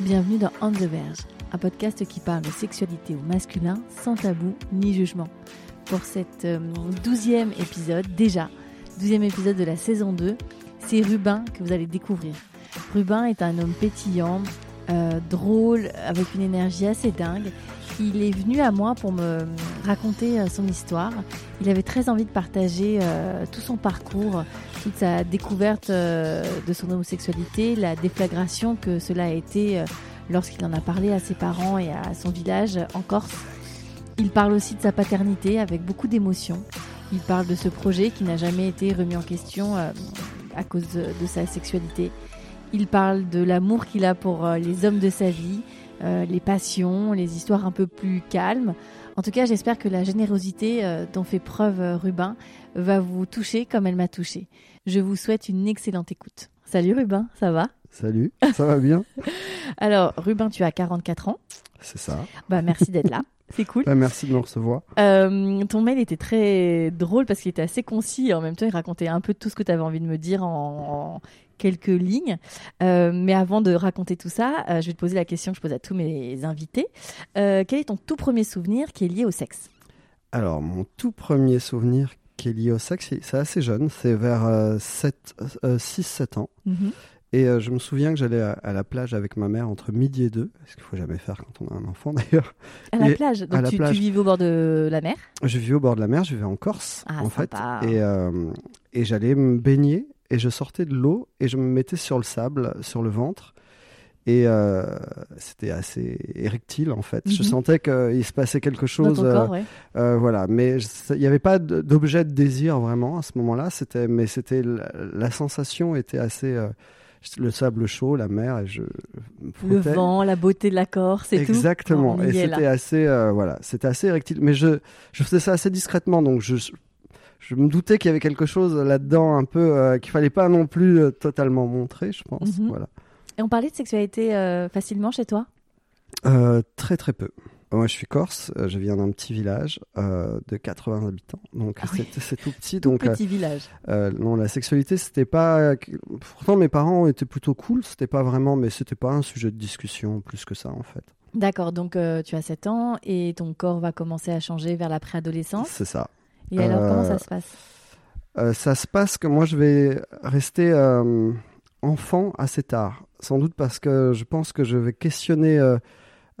Bienvenue dans On the Verge, un podcast qui parle de sexualité au masculin sans tabou ni jugement. Pour cet euh, douzième épisode, déjà, douzième épisode de la saison 2, c'est Rubin que vous allez découvrir. Rubin est un homme pétillant, euh, drôle, avec une énergie assez dingue. Il est venu à moi pour me raconter euh, son histoire. Il avait très envie de partager euh, tout son parcours, toute sa découverte euh, de son homosexualité, la déflagration que cela a été lorsqu'il en a parlé à ses parents et à son village en Corse. Il parle aussi de sa paternité avec beaucoup d'émotion. Il parle de ce projet qui n'a jamais été remis en question à cause de, sa sexualité. Il parle de l'amour qu'il a pour les hommes de sa vie, euh, les passions, les histoires un peu plus calmes. En tout cas, j'espère que la générosité euh, dont fait preuve euh, Rubin va vous toucher comme elle m'a touché. Je vous souhaite une excellente écoute. Salut Rubin, ça va? Salut, ça va bien? Alors, Rubin, tu as 44 ans. C'est ça. Bah, merci d'être là. C'est cool. Bah, merci de me recevoir. Euh, ton mail était très drôle parce qu'il était assez concis et en même temps il racontait un peu tout ce que tu avais envie de me dire en, en quelques lignes. Euh, mais avant de raconter tout ça, euh, je vais te poser la question que je pose à tous mes invités. Euh, quel est ton tout premier souvenir qui est lié au sexe? Alors, mon tout premier souvenir qui est lié au sexe, c'est- assez jeune, c'est vers euh, 6-7 ans. Et euh, je me souviens que j'allais à, à la plage avec ma mère entre midi et deux, ce qu'il faut jamais faire quand on a un enfant d'ailleurs. À la Et- plage? Donc la tu, plage. tu vivais au bord de la mer? Je vivais au bord de la mer, je vivais en Corse Ah, en fait. Et, et j'allais me baigner et je sortais de l'eau et je me mettais sur le sable, sur le ventre. Et euh, c'était assez érectile en fait. Je Mhm. sentais qu'il se passait quelque chose. dans ton euh, corps, ouais. Euh, voilà, mais il n'y avait pas d'objet de désir vraiment à ce moment-là. C'était, mais c'était la, la sensation était assez euh, le sable chaud, la mer et je Le vent, la beauté de la Corse et tout. Exactement. Et c'était assez euh, voilà, c'était assez érectile. Mais je je faisais ça assez discrètement, donc je je me doutais qu'il y avait quelque chose là-dedans un peu euh, qu'il fallait pas non plus euh, totalement montrer, je pense. Mhm. Voilà. Et on parlait de sexualité euh, facilement chez toi? Euh, très très peu. Moi, je suis corse. Je viens d'un petit village de 80 habitants, donc Ah oui. c'est tout petit. donc Petit village. Non, la sexualité, c'était pas. Pourtant, mes parents étaient plutôt cool. C'était pas vraiment, mais c'était pas un sujet de discussion plus que ça, en fait. D'accord, donc tu as 7 ans et ton corps va commencer à changer vers la préadolescence. C'est ça. Et alors, Euh, comment ça se passe? Euh, ça se passe que moi, je vais rester euh, enfant assez tard. Sans doute parce que je pense que je vais questionner euh,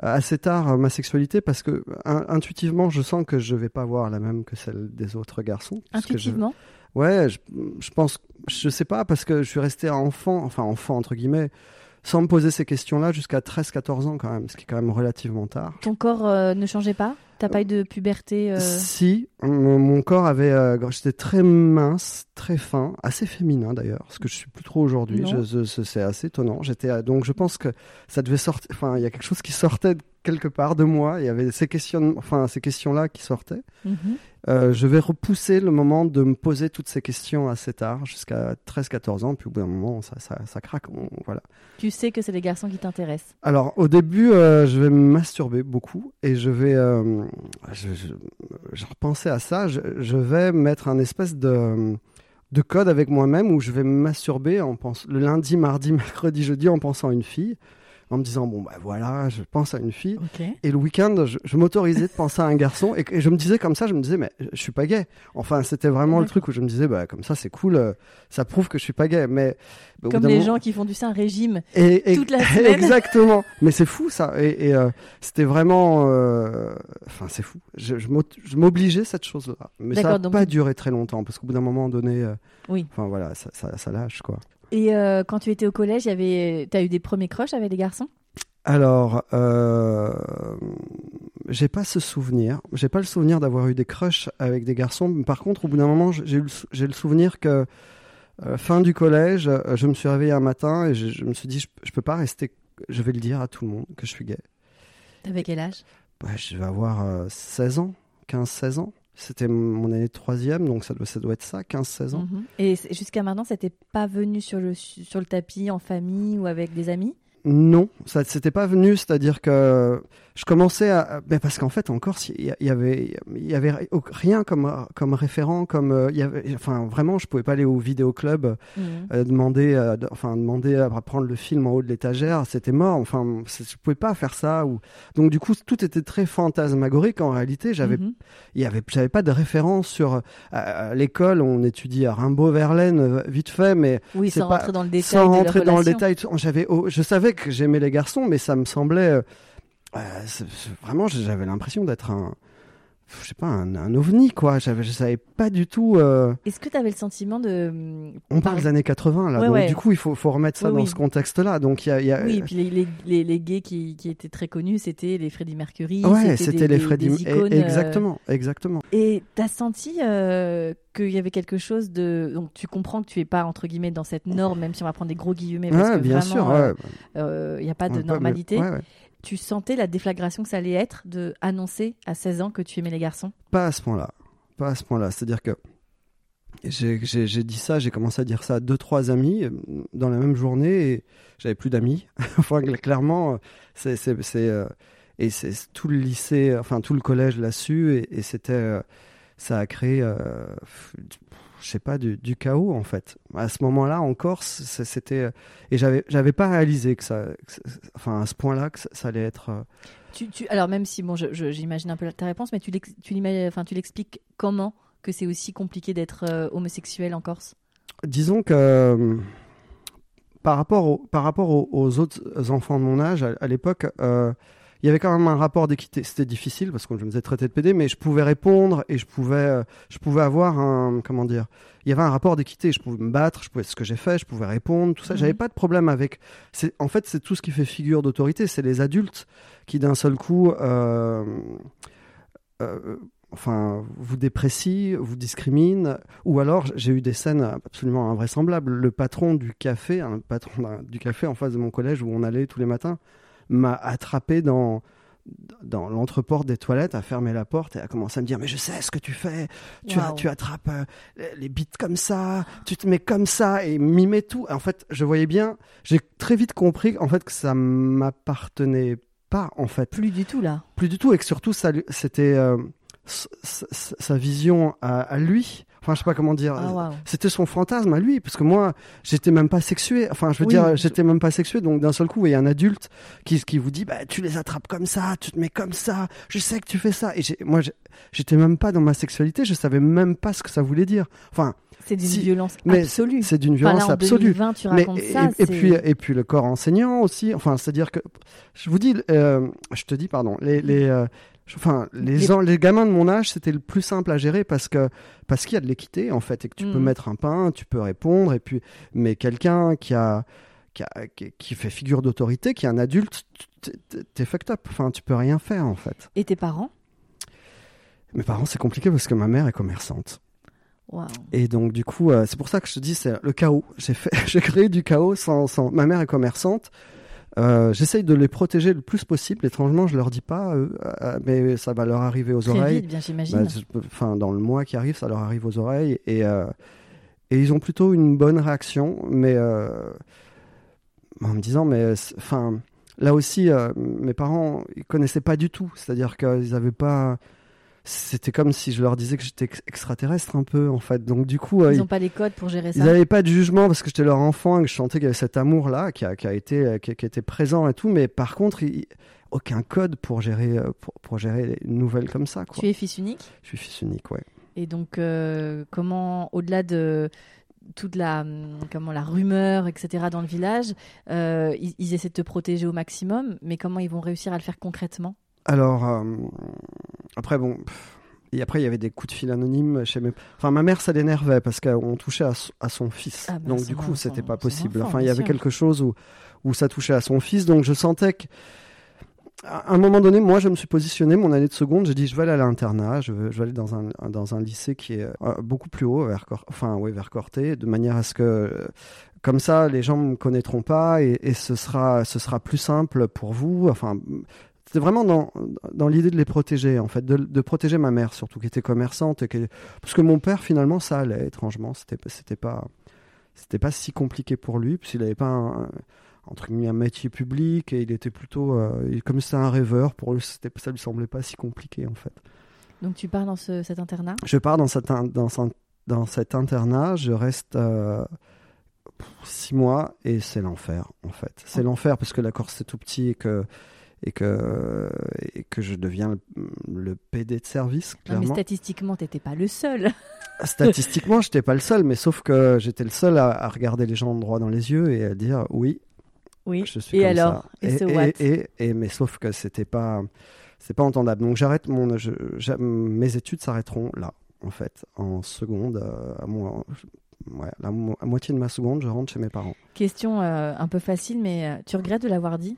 assez tard euh, ma sexualité parce que in- intuitivement, je sens que je vais pas avoir la même que celle des autres garçons. Que je- Intuitivement? Ouais, je, je pense, je sais pas, parce que je suis resté enfant, enfin enfant entre guillemets, sans me poser ces questions-là jusqu'à 13-14 ans quand même, ce qui est quand même relativement tard. Ton corps euh, ne changeait pas? T'as pas eu de puberté euh, Si, mon, mon corps avait, euh, j'étais très mince, très fin, assez féminin d'ailleurs, ce que je suis plus trop aujourd'hui. C'est assez étonnant. J'étais euh, donc je pense que ça devait sortir. Enfin, il y a quelque chose qui sortait quelque part de moi. Il y avait ces questions, enfin ces questions-là qui sortaient. mhm. Euh, je vais repousser le moment de me poser toutes ces questions assez tard, jusqu'à 13-14 ans, puis au bout d'un moment, ça, ça, ça craque. on- voilà. Tu sais que c'est les garçons qui t'intéressent. Alors, au début, euh, je vais me masturber beaucoup et je vais. euh, je, je, je repensais à ça, je, je vais mettre un espèce de, de code avec moi-même où je vais me masturber en pense, le lundi, mardi, mercredi, jeudi en pensant à une fille, en me disant, bon, bah voilà, je pense à une fille. Et le week-end, je, je m'autorisais de penser à un garçon et, et je me disais comme ça, je me disais, mais je suis pas gay. Enfin, c'était vraiment le truc où je me disais, bah, comme ça, c'est cool, euh, ça prouve que je suis pas gay. Mais bout Comme les moment- gens qui font du sein régime. et, et- toute la semaine. Exactement. Mais c'est fou ça. Et, et, euh, c'était vraiment, euh, enfin, c'est fou. Je, je m'obligeais cette chose-là. Mais ça n'a pas tu- duré très longtemps parce qu'au bout d'un moment donné, euh, Oui. enfin voilà, ça, ça, ça lâche quoi. Et euh, quand tu étais au collège, avait... t'as eu des premiers crushs avec des garçons? Alors, euh, j'ai pas ce souvenir. J'ai pas le souvenir d'avoir eu des crushs avec des garçons. Mais Par contre, au bout d'un moment, j'ai eu le sou- le souvenir que Euh, fin du collège, euh, je me suis réveillé un matin et je, je me suis dit, je, je peux pas rester, je vais le dire à tout le monde que je suis gay. T'avais quel âge? Ouais, je vais avoir euh, 16 ans, 15-16 ans. C'était mon année de troisième, donc ça doit, ça doit être ça, 15-16 ans. Mhm. Et jusqu'à maintenant, c'était pas venu sur le, sur le tapis en famille ou avec des amis? Non, ça c'était pas venu, c'est-à-dire que je commençais à, ben parce qu'en fait en Corse il y, avait, il y avait rien comme comme référent, comme euh, il y avait, enfin vraiment je pouvais pas aller au vidéoclub Mhm. euh, demander, euh, de- enfin demander à prendre le film en haut de l'étagère, c'était mort, enfin je pouvais pas faire ça ou donc du coup tout était très fantasmagorique en réalité, j'avais Mhm. il y avait j'avais pas de référence sur euh, l'école on étudie à Rimbaud-Verlaine euh, vite fait mais Oui, sans pas- rentrer dans le détail. sans rentrer dans le détail, j'avais, oh, je savais que j'aimais les garçons, mais ça me semblait euh, c'est- vraiment, j'avais l'impression d'être un, je sais pas, un, un ovni quoi. Je savais pas du tout. euh, Est-ce que tu avais le sentiment de. on parle des années 80 là, Ouais, donc ouais. du coup il faut, faut remettre ça Oui, dans oui. ce contexte-là. Donc il y a, il y a- Oui, et puis les, les, les, les gays qui, qui étaient très connus, c'était les Freddie Mercury. ouais, c'était les Freddie, eh, icônes, euh, exactement, exactement. Et t'as senti euh, qu'il y avait quelque chose de. Donc tu comprends que tu es pas, entre guillemets, dans cette norme, même si on va prendre des gros guillemets, parce Ouais, que bien vraiment, sûr, euh, euh, il n'y a pas de normalité. ouais. Tu sentais la déflagration que ça allait être de annoncer à 16 ans que tu aimais les garçons? Pas à ce point-là. Pas à ce point-là. C'est-à-dire que j'ai- dit ça, j'ai commencé à dire ça à deux, trois amis euh, dans la même journée et j'avais plus d'amis. enfin, cl- clairement, euh, c'est. euh, Et c'est tout le lycée, enfin tout le collège su et, c'était. Ça a créé. Je sais pas, du, du chaos en fait. À ce moment-là, en Corse, c'était. euh, Et j'avais j'avais pas réalisé que ça. que enfin, à ce point-là, que ça, ça allait être. euh, tu, tu- Alors même si, bon, j'imagine un peu ta réponse, mais tu l'expliques comment que c'est aussi compliqué d'être euh, homosexuel en Corse? Disons que euh, par rapport, au- par rapport aux, aux autres enfants de mon âge, à, à l'époque, euh, il y avait quand même un rapport d'équité. C'était difficile parce que je me faisais traiter de PD, mais je pouvais répondre et je pouvais, euh, je pouvais avoir un, comment dire, il y avait un rapport d'équité. Je pouvais me battre, je pouvais ce que j'ai fait, je pouvais répondre, tout ça. Mhm. J'avais pas de problème avec. C'est, en fait, c'est tout ce qui fait figure d'autorité. C'est les adultes qui d'un seul coup. euh, euh, Enfin, vous déprécient, vous discriminent, ou alors j'ai eu des scènes absolument invraisemblables. Le patron du café, un patron du café en face de mon collège où on allait tous les matins, m'a attrapé dans dans l'entreporte des toilettes, a fermé la porte et a commencé à me dire mais je sais ce que tu fais, tu, tu attrapes euh, les- bites comme ça, tu te mets comme ça et mimais tout. En fait, je voyais bien, j'ai très vite compris en fait que ça m'appartenait pas en fait. Plus du tout là. plus du tout et que surtout ça c'était euh, sa vision à, à lui enfin je sais pas comment dire. Ah c'était son fantasme à lui parce que moi j'étais même pas sexué. Enfin je veux Oui, dire je- j'étais même pas sexué. Donc d'un seul coup il y a un adulte qui qui vous dit bah tu les attrapes comme ça tu te mets comme ça je sais que tu fais ça. Et moi j'étais même pas dans ma sexualité je savais même pas ce que ça voulait dire. Enfin C'est d'une Si, violence mais absolue. c'est d'une Enfin, violence là, en absolue. 2020, tu mais racontes et, ça. puis et puis le corps enseignant aussi. Enfin c'est à dire que je vous dis euh, je te dis pardon les les euh, enfin les, Les- en- les gamins de mon âge c'était le plus simple à gérer parce que parce qu'il y a de l'équité en fait et que tu peux Mm. mettre un pain tu peux répondre et puis mais quelqu'un qui a qui, a- qui- fait figure d'autorité qui est un adulte t'es- fucked up enfin tu peux rien faire en fait Et tes parents? Mes parents c'est compliqué parce que ma mère est commerçante et donc du coup, euh, c'est pour ça que je te dis, c'est le chaos. J'ai fait, j'ai créé du chaos sans, sans. Ma mère est commerçante. Euh, J'essaye de les protéger le plus possible. Étrangement, je leur dis pas, euh, euh, mais ça va leur arriver aux Très oreilles. vite, bien j'imagine. Bah, Enfin, dans le mois qui arrive, ça leur arrive aux oreilles et euh, et ils ont plutôt une bonne réaction, mais euh, en me disant, mais enfin, là aussi, mes parents, ils connaissaient pas du tout. C'est-à-dire qu'ils avaient pas. C'était comme si je leur disais que j'étais ex- extraterrestre un peu, en fait. Donc du coup, euh, Ils n'ont pas les codes pour gérer ça. ils n'avaient pas de jugement parce que j'étais leur enfant et que je sentais qu'il y avait cet amour-là qui a, qui a été, qui, présent et tout. Mais par contre, il- aucun code pour gérer, euh, pour, pour gérer une nouvelle comme ça. Quoi. Tu es fils unique? Je suis fils unique, ouais. Et donc, euh, comment, au-delà de toute la, hum, comment, la rumeur, etc., dans le village, euh, ils, ils essaient de te protéger au maximum, mais comment ils vont réussir à le faire concrètement? Alors, euh, après, bon. Et après, il y avait des coups de fil anonymes chez mes. Enfin, ma mère, ça l'énervait parce qu'on touchait à, à son fils. Ah bah, donc, du coup, c'était pas possible. enfant, enfin, il y avait sûr. quelque chose où, où ça touchait à son fils. Donc, je sentais que. à un moment donné, moi, je me suis positionné, mon année de seconde, j'ai dit, je vais aller à l'internat, je, vais aller dans un, dans un lycée qui est euh, beaucoup plus haut, vers, Cor- enfin, vers Corté, de manière à ce que, euh, comme ça, les gens me connaîtront pas et, et ce, sera, ce sera plus simple pour vous. Enfin, c'était vraiment dans, dans l'idée de les protéger, en fait, de, de protéger ma mère, surtout, qui était commerçante. Et qui- parce que mon père, finalement, ça allait, étrangement, c'était c'était pas, c'était pas si compliqué pour lui, puisqu'il n'avait pas un, entre guillemets, un métier public et il était plutôt euh, comme c'était un rêveur pour lui c'était ça lui semblait pas si compliqué en fait Donc tu pars dans ce- cet internat? Je pars dans cet in- dans, dans cet internat je reste euh, six mois et c'est l'enfer en fait c'est Oh. l'enfer parce que la Corse c'est tout petit et que et que et que je deviens le, le PD de service Non, mais clairement statistiquement, t'étais pas le seul. statistiquement j'étais pas le seul mais sauf que j'étais le seul à, à regarder les gens droit dans les yeux et à dire oui Oui. Je suis Et comme alors ça. Et et, so et- what et- et- mais sauf que c'était pas c'est pas entendable. Donc j'arrête mon je- mes études s'arrêteront là en fait en seconde euh, à, mo- ouais, la mo- à moitié de ma seconde, je rentre chez mes parents. Question euh, un peu facile, mais euh, tu regrettes de l'avoir dit?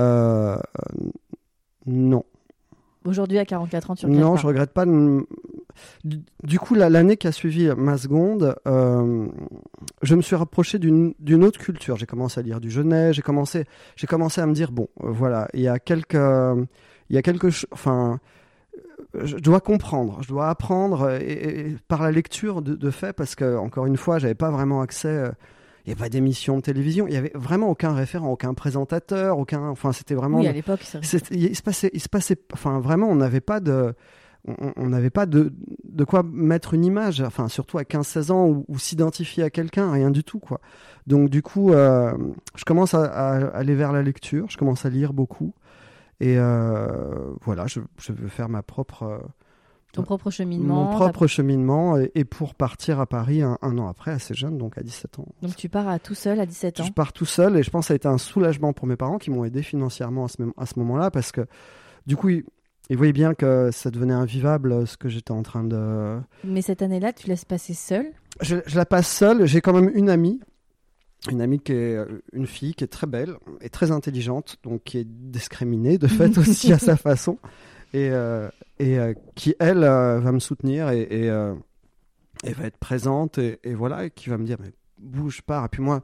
Euh, non. Aujourd'hui, à 44 ans, tu regrettes Non, pas je regrette pas. Du, coup, la- l'année qui a suivi ma seconde, euh, je me suis rapproché d'une autre culture. J'ai commencé à lire du Genet, j'ai commencé, commencé à me dire bon, euh, voilà, il y a quelques, il y a quelque chose, enfin, je dois comprendre, je dois apprendre et, et par la lecture de, de fait, parce que encore une fois, j'avais pas vraiment accès. Il n'y avait pas d'émission de télévision, il y avait vraiment aucun référent, aucun présentateur, aucun. Enfin, c'était vraiment Oui, à l'époque, il se passait, il se passait, enfin vraiment, on n'avait pas de, on n'avait pas de, de quoi mettre une image, enfin surtout à 15-16 ans ou, ou s'identifier à quelqu'un, rien du tout quoi. Donc du coup, euh, je commence à, à aller vers la lecture, je commence à lire beaucoup et euh, voilà, je, je veux faire ma propre, euh, Ton propre cheminement. mon propre cheminement et, et pour partir à Paris un, un an après, assez jeune, donc à 17 ans. Donc tu pars à tout seul à 17 ans. Je pars tout seul et je pense que ça a été un soulagement pour mes parents qui m'ont aidé financièrement à ce, à ce moment-là parce que du coup, ils, ils voyaient bien que ça devenait invivable ce que j'étais en train de. Mais cette année-là, tu laisses passer seul. Je, je la passe seule. J'ai quand même une amie. Une amie qui est euh, une fille qui est très belle et très intelligente, donc qui est discriminée de fait aussi à sa façon, et, euh, et euh, qui elle euh, va me soutenir et, et, et va être présente et, et voilà, et qui va me dire mais bouge pars. Et puis moi,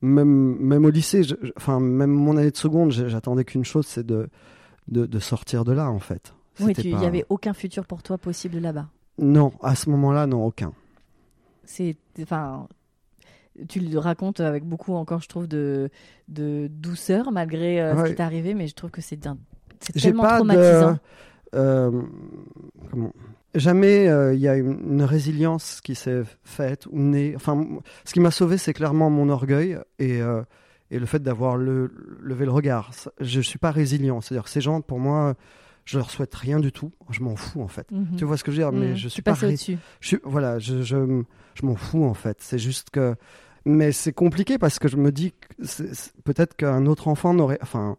même même au lycée, je- je- enfin même mon année de seconde, j'attendais qu'une chose, c'est de, de de sortir de là en fait. Oui, il n'y pas- avait aucun futur pour toi possible là-bas. Non, à ce moment-là, non, aucun. C'est, enfin, tu le racontes avec beaucoup encore, je trouve, de, de douceur malgré euh, ce qui t'est arrivé, mais je trouve que c'est d'un, c'est J'ai tellement pas traumatisant. de. euh, comment Jamais euh, il y a une, une résilience qui s'est faite ou née. Enfin, ce qui m'a sauvé, c'est clairement mon orgueil et, euh, et le fait d'avoir le, levé le regard. Je suis pas résilient. C'est-à-dire que ces gens, pour moi, je leur souhaite rien du tout. Je m'en fous en fait. Mhm. Tu vois ce que je veux dire? Mais Mhm. je suis pas. ré- je suis- voilà, je, je, je m'en fous en fait. C'est juste que. Mais c'est compliqué parce que je me dis peut-être qu'un autre enfant n'aurait. Enfin,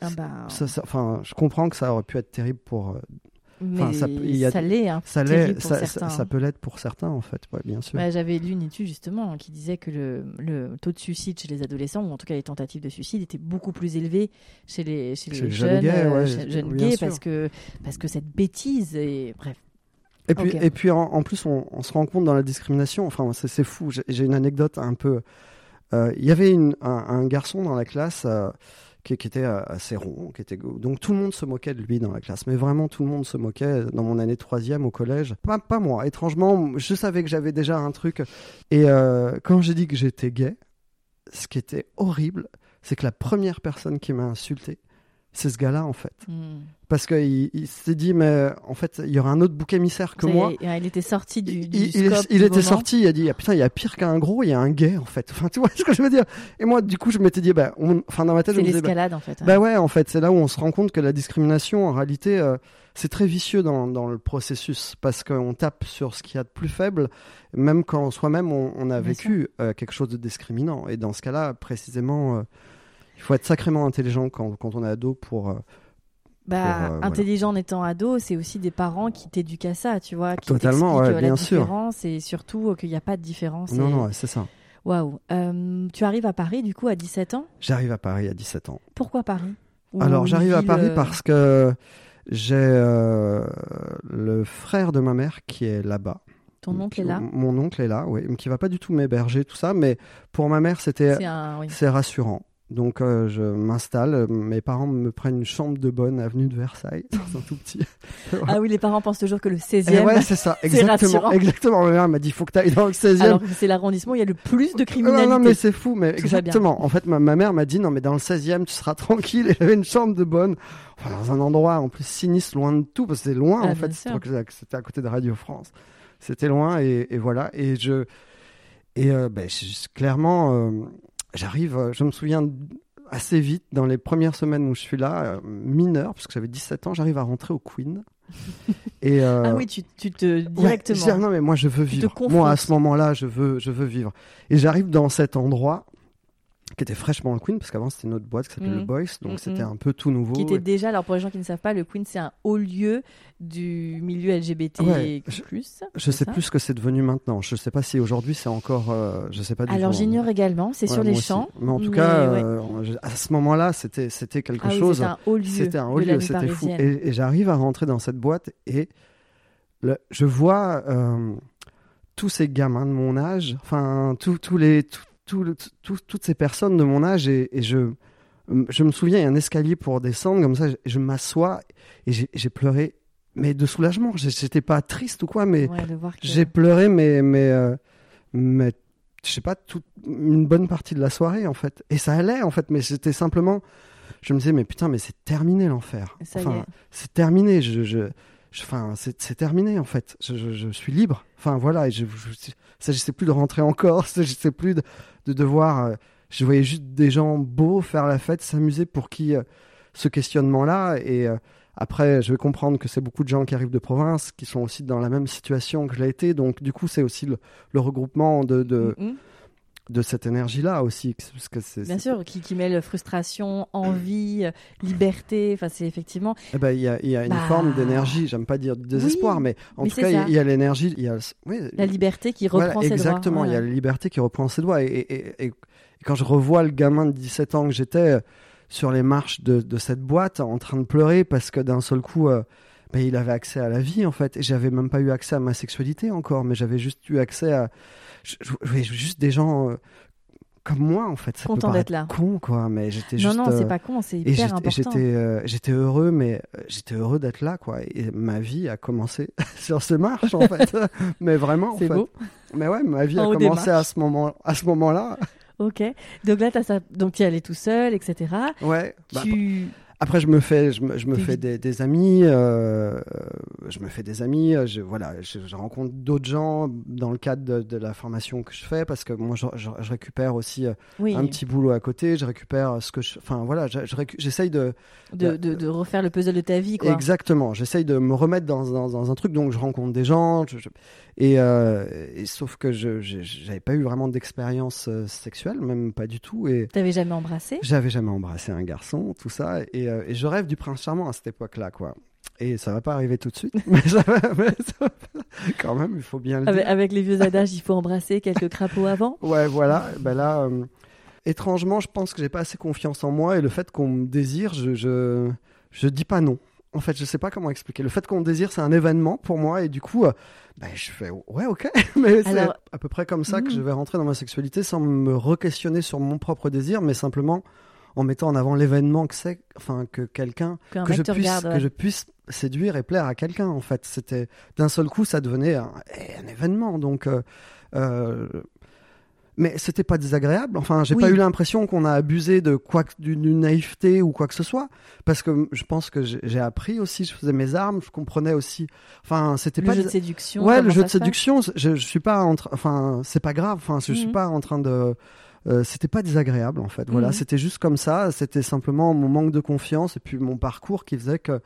Ah bah, ça, ça- enfin, je comprends que ça aurait pu être terrible pour. euh, mais ça- il y a- ça l'est, hein, ça peut l'être pour certains en fait, ouais, bien sûr. Ouais, J'avais lu une étude justement qui disait que le, le taux de suicide chez les adolescents, ou en tout cas les tentatives de suicide, était beaucoup plus élevé chez les, chez les Chez les jeunes, jeunes gays, ouais, chez- jeunes bien gays, sûr. parce que, parce que cette bêtise, et bref. Et puis, et puis en, en plus, on, on se rend compte dans la discrimination. Enfin, c'est, fou. J'ai, une anecdote un peu. euh, Il y avait une, un, un garçon dans la classe euh, qui, était euh, assez rond, qui était donc tout le monde se moquait de lui dans la classe. Mais vraiment, tout le monde se moquait dans mon année troisième au collège. Pas, pas moi. Étrangement, je savais que j'avais déjà un truc. Et euh, quand j'ai dit que j'étais gay, ce qui était horrible, c'est que la première personne qui m'a insulté, c'est ce gars-là en fait. Hmm. Parce qu'il il s'est dit, mais en fait, il y aura un autre bouc émissaire que moi. il était sorti du, Il, du il- il est- scope il du était moment. sorti, il a dit, ah, putain, il y a pire qu'un gros, il y a un gay, en fait. Enfin, tu vois ce que je veux dire? Et moi, du coup, je m'étais dit, bah, on- enfin, dans ma tête, je C'est me disais, bah, l'escalade en fait. bah ouais, en fait, c'est là où on se rend compte que la discrimination, en réalité, euh, c'est très vicieux dans, dans le processus, parce qu'on tape sur ce qu'il y a de plus faible, même quand soi-même, on, on a Bien vécu euh, quelque chose de discriminant. Et dans ce cas-là, précisément, euh, il faut être sacrément intelligent quand, quand on est ado pour... euh, Bah, pour, euh, voilà. intelligent en étant ado, c'est aussi des parents qui t'éduquent à ça, tu vois, qui Totalement, ouais, euh, bien la sûr. différence et surtout qu'il n'y a pas de différence. Non, et- non, ouais, c'est ça. Waouh. Tu arrives à Paris du coup à 17 ans? J'arrive à Paris à 17 ans. Pourquoi Paris? Ou Alors j'arrive à Paris parce que j'ai le frère de ma mère qui est là-bas. Ton oncle est là? Mon oncle est là, oui, qui va pas du tout m'héberger, tout ça. Mais pour ma mère, c'était. Oui. c'est rassurant. Donc euh, je m'installe, mes parents me prennent une chambre de bonne avenue de Versailles, dans un tout petit. Ah oui, les parents pensent toujours que le Et 16e, ouais, c'est ça, c'est exactement. Exactement. Ma mère m'a dit, faut que tu ailles dans le 16e. alors c'est l'arrondissement où il y a le plus de Non, criminalité. non, mais c'est fou, mais Tout exactement. En fait, ma, ma mère m'a dit, non, mais dans le 16e, tu seras tranquille. Et j'avais une chambre de bonne, enfin, dans un endroit en plus sinistre, loin de tout, parce que c'était loin, Ah, en fait. C'était à côté de Radio France. C'était loin, et, et voilà. Et je. Et euh, je- clairement, euh, j'arrive, euh, je me souviens assez vite, dans les premières semaines où je suis là, euh, mineur, parce que j'avais 17 ans, j'arrive à rentrer au Queen. et, euh, Ah oui, tu, tu te directement. non, mais moi, je veux vivre. Moi, à ce moment-là, je veux, je veux vivre. Et j'arrive dans cet endroit qui était fraîchement le Queen, parce qu'avant, c'était une autre boîte qui s'appelait Mhm. le Boys, donc c'était un peu tout nouveau. qui était déjà, alors pour les gens qui ne savent pas, le Queen c'est un haut lieu du milieu LGBT+. Ouais, je- plus, Je sais plus ce que c'est devenu maintenant. Je sais pas si aujourd'hui c'est encore. euh, je sais pas du Alors tout. j'ignore également, c'est Ouais, sur les aussi. champs. Mais en tout mais cas, ouais. euh, à ce moment-là, c'était c'était quelque Ah chose. c'était un haut lieu. C'était un haut de la lieu, vie c'était fou. Et, et j'arrive à rentrer dans cette boîte et le- je vois euh, tous ces gamins de mon âge, enfin tous tous les tout- tout le- tout- toutes ces personnes de mon âge et, et je je me souviens il y a un escalier pour descendre comme ça, je, je m'assois et j'ai pleuré mais de soulagement. J'étais pas triste ou quoi, mais Ouais, que- j'ai pleuré mais mais euh, mais je sais pas toute une bonne partie de la soirée en fait. Et ça allait en fait mais c'était simplement je me disais mais putain mais c'est terminé l'enfer. Enfin c'est terminé je je je- enfin c'est terminé en fait. Je, je, suis libre. Enfin voilà et je je- s'agissait plus de rentrer en Corse s'agissait plus de, de devoir euh, je voyais juste des gens beaux faire la fête s'amuser pour qui euh, ce questionnement là et euh, après, je vais comprendre que c'est beaucoup de gens qui arrivent de province, qui sont aussi dans la même situation que je l'ai été. Donc, du coup, c'est aussi le, regroupement de, Mhm. De cette énergie-là aussi. Parce que c'est, Bien sûr, qui, qui mêle frustration, envie, euh, liberté. Enfin, c'est effectivement. Eh ben, il y a, y a une Bah. forme d'énergie, j'aime pas dire de désespoir, Oui, mais en mais tout cas, il y a- y l'énergie, y a oui, La liberté qui voilà, reprend ses droits. exactement, il y a la liberté qui reprend ses doigts. Et, et- et- et quand je revois le gamin de 17 ans que j'étais euh, sur les marches de, de cette boîte en train de pleurer parce que d'un seul coup, euh, ben, il avait accès à la vie en fait. Et j'avais même pas eu accès à ma sexualité encore, mais j'avais juste eu accès à. Je, je- je juste des gens euh, comme moi en fait. Ça Content d'être là. con quoi, mais j'étais Non, juste. non, euh, c'est pas con, c'est hyper important. j'étais euh, j'étais heureux, mais euh, j'étais heureux d'être là, quoi. Et ma vie a commencé sur ces marches, en fait. mais vraiment, en C'est fait. beau. Mais ouais, ma vie a En des commencé à ce moment, à ce moment-là. Ok. Donc là, as ça... donc tu es allé tout seul, etc. Ouais. Bah, tu... Après, je me fais, je me, je me fais des, des amis. euh, je me fais des amis. euh, Je, voilà, je, je rencontre d'autres gens dans le cadre de, de la formation que je fais parce que moi, je, récupère aussi euh, Oui, un petit boulot à côté. Je récupère ce que je. Enfin, voilà, j'essaye de. de, de, de refaire le puzzle de ta vie, quoi. Exactement. J'essaye de me remettre dans, dans, dans un truc, donc je rencontre des gens. Et, euh, et sauf que je j'avais pas eu vraiment d'expérience euh, sexuelle, même pas du tout. Et T'avais jamais embrassé? j'avais jamais embrassé un garçon, tout ça. Et, euh, et je rêve du prince charmant à cette époque-là, quoi. Et ça va pas arriver tout de suite, mais, ça va- mais ça va- quand même, il faut bien le avec, dire. avec les vieux adages, il faut embrasser quelques crapauds avant? Ouais, voilà. Ben là, euh, étrangement, je pense que j'ai pas assez confiance en moi et le fait qu'on me désire, je, je, je dis pas non. En fait, je sais pas comment expliquer. Le fait qu'on désire, c'est un événement pour moi et du coup, euh, ben, je fais ouais, ok. Mais c'est à peu près comme ça que Mhm. je vais rentrer dans ma sexualité sans me re-questionner sur mon propre désir, mais simplement en mettant en avant l'événement que c'est, enfin que quelqu'un Qu'un que je puisse regarde. que je puisse séduire et plaire à quelqu'un en fait c'était d'un seul coup ça devenait un, un événement donc euh, euh, mais c'était pas désagréable enfin j'ai Oui. pas eu l'impression qu'on a abusé de quoi que- d'une naïveté ou quoi que ce soit parce que je pense que j'ai appris aussi je faisais mes armes je comprenais aussi enfin c'était Le pas jeu dés- de séduction. ouais le jeu de séduction je, je suis pas en enfin c'est pas grave enfin je suis Mhm. pas en train de euh, c'était pas désagréable en fait voilà Mhm. c'était juste comme ça c'était simplement mon manque de confiance et puis mon parcours qui faisait que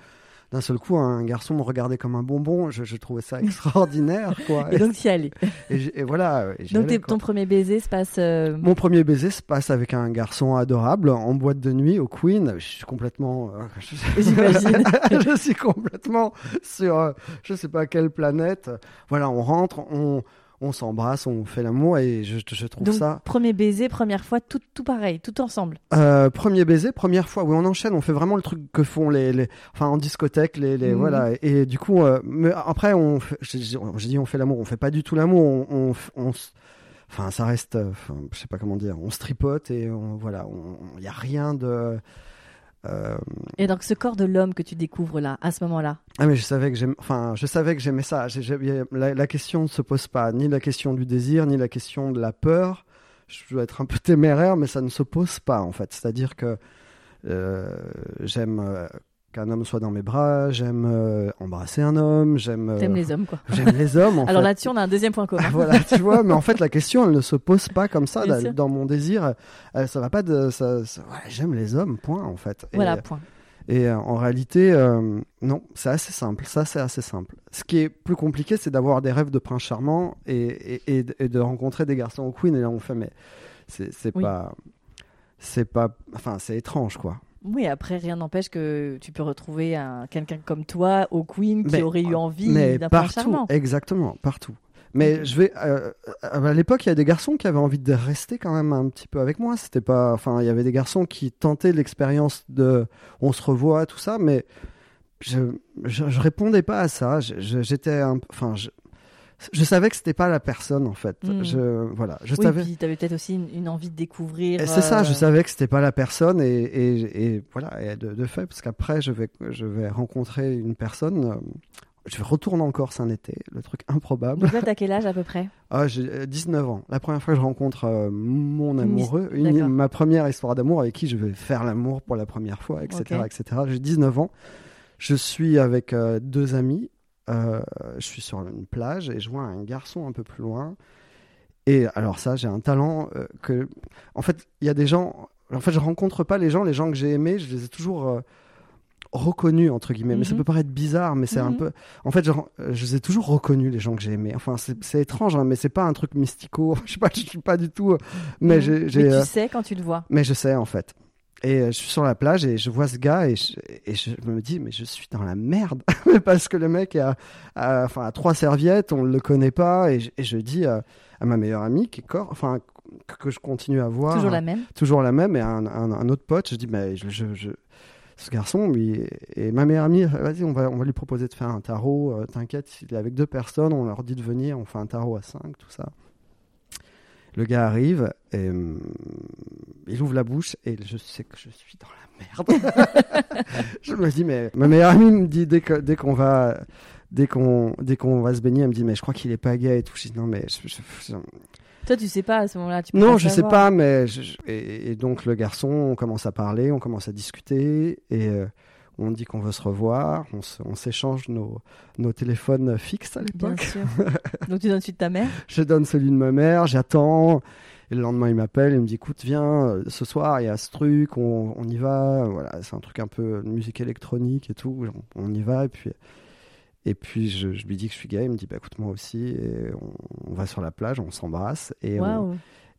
d'un seul coup un garçon me regardait comme un bonbon je, je trouvais ça extraordinaire quoi Et donc tu y allais. et, et voilà Donc allais, ton premier baiser se passe. euh, mon premier baiser se passe avec un garçon adorable en boîte de nuit au Queen. Je suis complètement. euh, J'imagine. je suis complètement sur euh, je sais pas quelle planète. Voilà, on rentre, on, on s'embrasse, on fait l'amour et je, je trouve Donc, ça. premier baiser, première fois, tout, tout pareil, tout ensemble. Euh, premier baiser, première fois, oui, on enchaîne, on fait vraiment le truc que font les, les enfin en discothèque, les, les Mhm. voilà. Et, du coup, euh, mais après, on, fait- j'ai j'ai dit on fait l'amour, on fait pas du tout l'amour, on, on, on enfin ça reste, euh, enfin, je sais pas comment dire, on se tripote et on, voilà, il y a rien de. Euh, Et donc, ce corps de l'homme que tu découvres là, à ce moment-là, Ah mais je savais que j'aimais, enfin je savais que j'aimais ça. La question ne se pose pas, ni la question du désir, ni la question de la peur. Je dois être un peu téméraire, mais ça ne se pose pas en fait. C'est-à-dire que euh, j'aime euh, qu'un homme soit dans mes bras, j'aime euh, embrasser un homme, j'aime, euh, t'aimes les hommes, quoi. j'aime les hommes. En Alors là-dessus, on a un deuxième point commun. Voilà, tu vois, mais en fait la question elle ne se pose pas comme ça dans, mon désir. euh, ça va pas de, ça, ça- voilà, j'aime les hommes, point en fait. Et, Voilà, point. et euh, en réalité, non, c'est assez simple. Ça, c'est assez simple. Ce qui est plus compliqué, c'est d'avoir des rêves de prince charmant et, et, et de- et rencontrer des garçons au Queen. Et là, on fait, mais c'est c'est Oui. pas. C'est pas. Enfin, c'est étrange, quoi. Oui, après, rien n'empêche que tu peux retrouver un, quelqu'un comme toi au Queen qui Mais- aurait eu envie mais d'un partout, charmant. exactement, partout. Mais je vais. euh, à l'époque, il y a des garçons qui avaient envie de rester quand même un petit peu avec moi. C'était pas. Enfin, il y avait des garçons qui tentaient l'expérience de. On se revoit, tout ça, mais je, je, je répondais pas à ça. Je- J'étais un. Enfin, je, je savais que c'était pas la personne en fait. Mm. Je voilà, je oui, savais. puis tu avais peut-être aussi une, une envie de découvrir. Et C'est ça, euh, je savais que c'était pas la personne et, et, et voilà, et de, de fait, parce qu'après je vais, je vais rencontrer une personne, euh, je vais retourner en Corse un été, le truc improbable. Donc là, t'as quel âge à peu près? Ah, j'ai euh, 19 ans, la première fois que je rencontre euh, mon amoureux, une- ma première histoire d'amour avec qui je vais faire l'amour pour la première fois, etc. Etc. J'ai 19 ans, je suis avec euh, deux amis, euh, je suis sur une plage et je vois un garçon un peu plus loin. Et alors ça, j'ai un talent euh, que... En fait, il y a des gens... En fait, je rencontre pas les gens, les gens que j'ai aimés, je les ai toujours euh, reconnus, entre guillemets. Mais ça Mhm. peut paraître bizarre, mais c'est un Mhm. peu... En fait, je, je les ai toujours reconnus, les gens que j'ai aimés. Enfin, c'est étrange, hein, mais c'est pas un truc mystico. je sais pas, je suis pas du tout... Mais Mhm. j'ai... j'ai, Mais tu sais quand tu le vois. mais je sais en fait. Et euh, je suis sur la plage et je vois ce gars et je, et je me dis mais je suis dans la merde. Parce que le mec a, a- enfin a trois serviettes, on le connaît pas et je, et je dis à, à ma meilleure amie qui est enfin que, je continue à voir Toujours la même. toujours la même et un, un- un autre pote. Je dis mais je- ce garçon lui et ma meilleure amie vas-y on va on va lui proposer de faire un tarot euh, t'inquiète il est avec deux personnes on leur dit de venir on fait un tarot à cinq tout ça le gars arrive et hum, il ouvre la bouche et je sais que je suis dans la merde je me dis mais ma meilleure amie me dit dès qu'on va dès qu'on dès qu'on va se baigner elle me dit mais je crois qu'il est pas gay et tout je dis non mais je- je- je- Toi, tu sais pas à ce moment-là. Non, je sais savoir. pas, mais je- je- et, et donc le garçon, on commence à parler, on commence à discuter et euh, on dit qu'on veut se revoir, on se- on s'échange nos, nos téléphones fixes à Bien l'époque. sûr. Donc tu donnes suite ta mère? Je donne celui de ma mère, j'attends. Et le lendemain, il m'appelle, il me dit écoute, viens, euh, ce soir, il y a ce truc, on, on y va. Voilà, c'est un truc un peu de musique électronique et tout. On, on y va et puis. Et puis je, je lui dis que je suis gay, il me dit bah écoute moi aussi et on, on va sur la plage, on s'embrasse et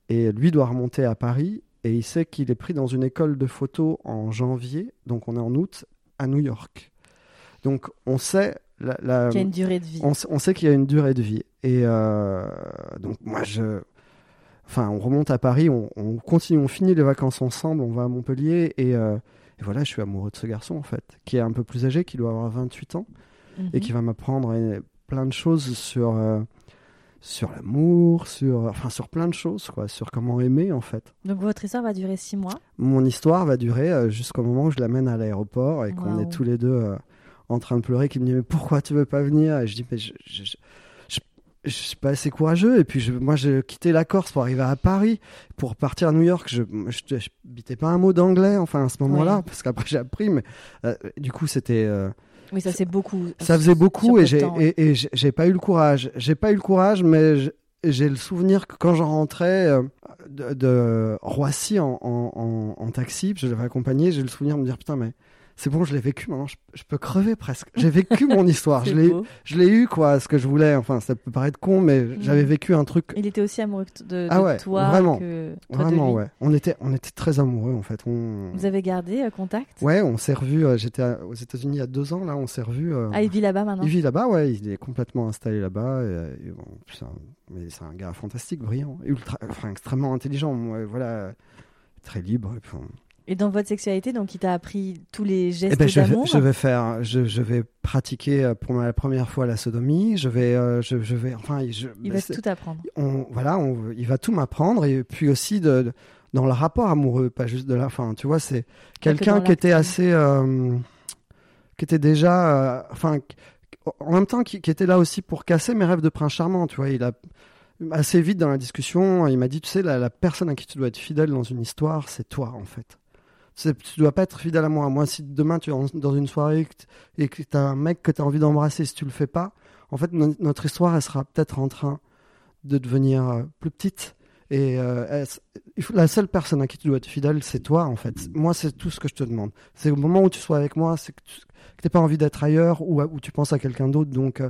et lui doit remonter à Paris et il sait qu'il est pris dans une école de photo en janvier, donc on est en août, à New York. Donc on sait, la, la- Qui a une durée de vie. on, sait- on sait qu'il y a une durée de vie. Et euh, donc moi je... Enfin on remonte à Paris, on, on continue, on finit les vacances ensemble, on va à Montpellier et, euh, et voilà, je suis amoureux de ce garçon en fait, qui est un peu plus âgé, qui doit avoir 28 ans et Mhm. qui va m'apprendre euh, plein de choses sur euh, sur l'amour, sur enfin sur plein de choses quoi, sur comment aimer en fait. Donc votre histoire va durer six mois. Mon histoire va durer euh, jusqu'au moment où je l'amène à l'aéroport et qu'on est tous les deux euh, en train de pleurer, qui me dit mais pourquoi tu veux pas venir? Et je dis mais je, je, je, je- suis pas assez courageux. Et puis je, moi j'ai quitté la Corse pour arriver à Paris pour partir à New York. Je je, je bitais pas un mot d'anglais enfin à ce moment-là parce qu'après j'ai appris mais euh, du coup c'était euh, Oui, ça c'est beaucoup. ça faisait beaucoup peu et j'ai et, et pas eu le courage. J'ai pas eu le courage, mais j'ai le souvenir que quand j'en rentrais euh, de, de Roissy en, en, en- en taxi, je l'avais accompagné, j'ai le souvenir de me dire putain mais c'est bon, je l'ai vécu. Maintenant, je, je peux crever presque. J'ai vécu mon histoire. Je l'ai, je l'ai eu quoi, ce que je voulais. Enfin, ça peut paraître con, mais j'avais vécu un truc. Il était aussi amoureux de, de Ah ouais, toi vraiment. que toi de Vraiment, lui. ouais. On était, on était très amoureux en fait. On... Vous avez gardé euh, contact? Ouais, on s'est revus. euh, J'étais aux États-Unis il y a deux ans. Là, on s'est revus. euh, Ah, il vit là-bas maintenant? il vit là-bas, ouais. Il est complètement installé là-bas. et, et bon, c'est un- mais c'est un gars fantastique, brillant, ultra, enfin extrêmement intelligent. ouais, voilà, très libre. et puis on- Et dans votre sexualité, donc il t'a appris tous les gestes Eh ben, je, vais, d'amour je vais faire, je, je vais pratiquer euh, pour la première fois la sodomie. Je vais, euh, je, je vais, enfin, je, Il ben, va tout apprendre. on, voilà, on, il va tout m'apprendre et puis aussi de, de- dans le rapport amoureux, pas juste de la fin. Tu vois, c'est quelqu'un qui était assez, euh, qui était déjà, euh, enfin, en même temps, qui, qui était là aussi pour casser mes rêves de prince charmant. Tu vois, il a assez vite dans la discussion, il m'a dit, tu sais, la, la personne à qui tu dois être fidèle dans une histoire, c'est toi en fait. Tu dois pas être fidèle à moi. Moi, si demain tu es dans une soirée et que tu as un mec que tu as envie d'embrasser, si tu le fais pas, en fait, no- notre histoire, elle sera peut-être en train de devenir euh, plus petite. Et euh, la seule personne à qui tu dois être fidèle, c'est toi, en fait. Moi, c'est tout ce que je te demande. C'est au moment où tu sois avec moi, c'est que tu n'as pas envie d'être ailleurs ou où tu penses à quelqu'un d'autre. Donc, euh,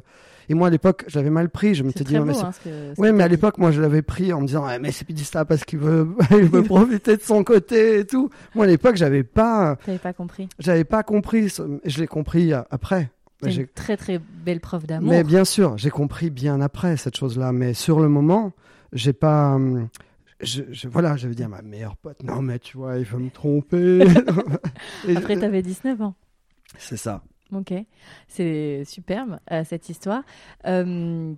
et moi, à l'époque, j'avais mal pris. Je me suis dit, mais beau, c'est hein, que- que mais à l'époque, moi, je l'avais pris en me disant, mais c'est Pidista parce qu'il veut, il veut profiter de son côté et tout. Moi, à l'époque, j'avais pas, T'avais pas compris. j'avais pas compris. Je l'ai compris euh, après. C'est une très très belle preuve d'amour. Mais bien sûr, j'ai compris bien après cette chose-là. Mais sur le moment, j'ai pas. hum, Je, je- voilà, je vais dire ma meilleure pote. Non, mais tu vois, il veut me tromper. Après, t'avais 19 ans. C'est ça. Ok, c'est superbe euh, cette histoire. Euh,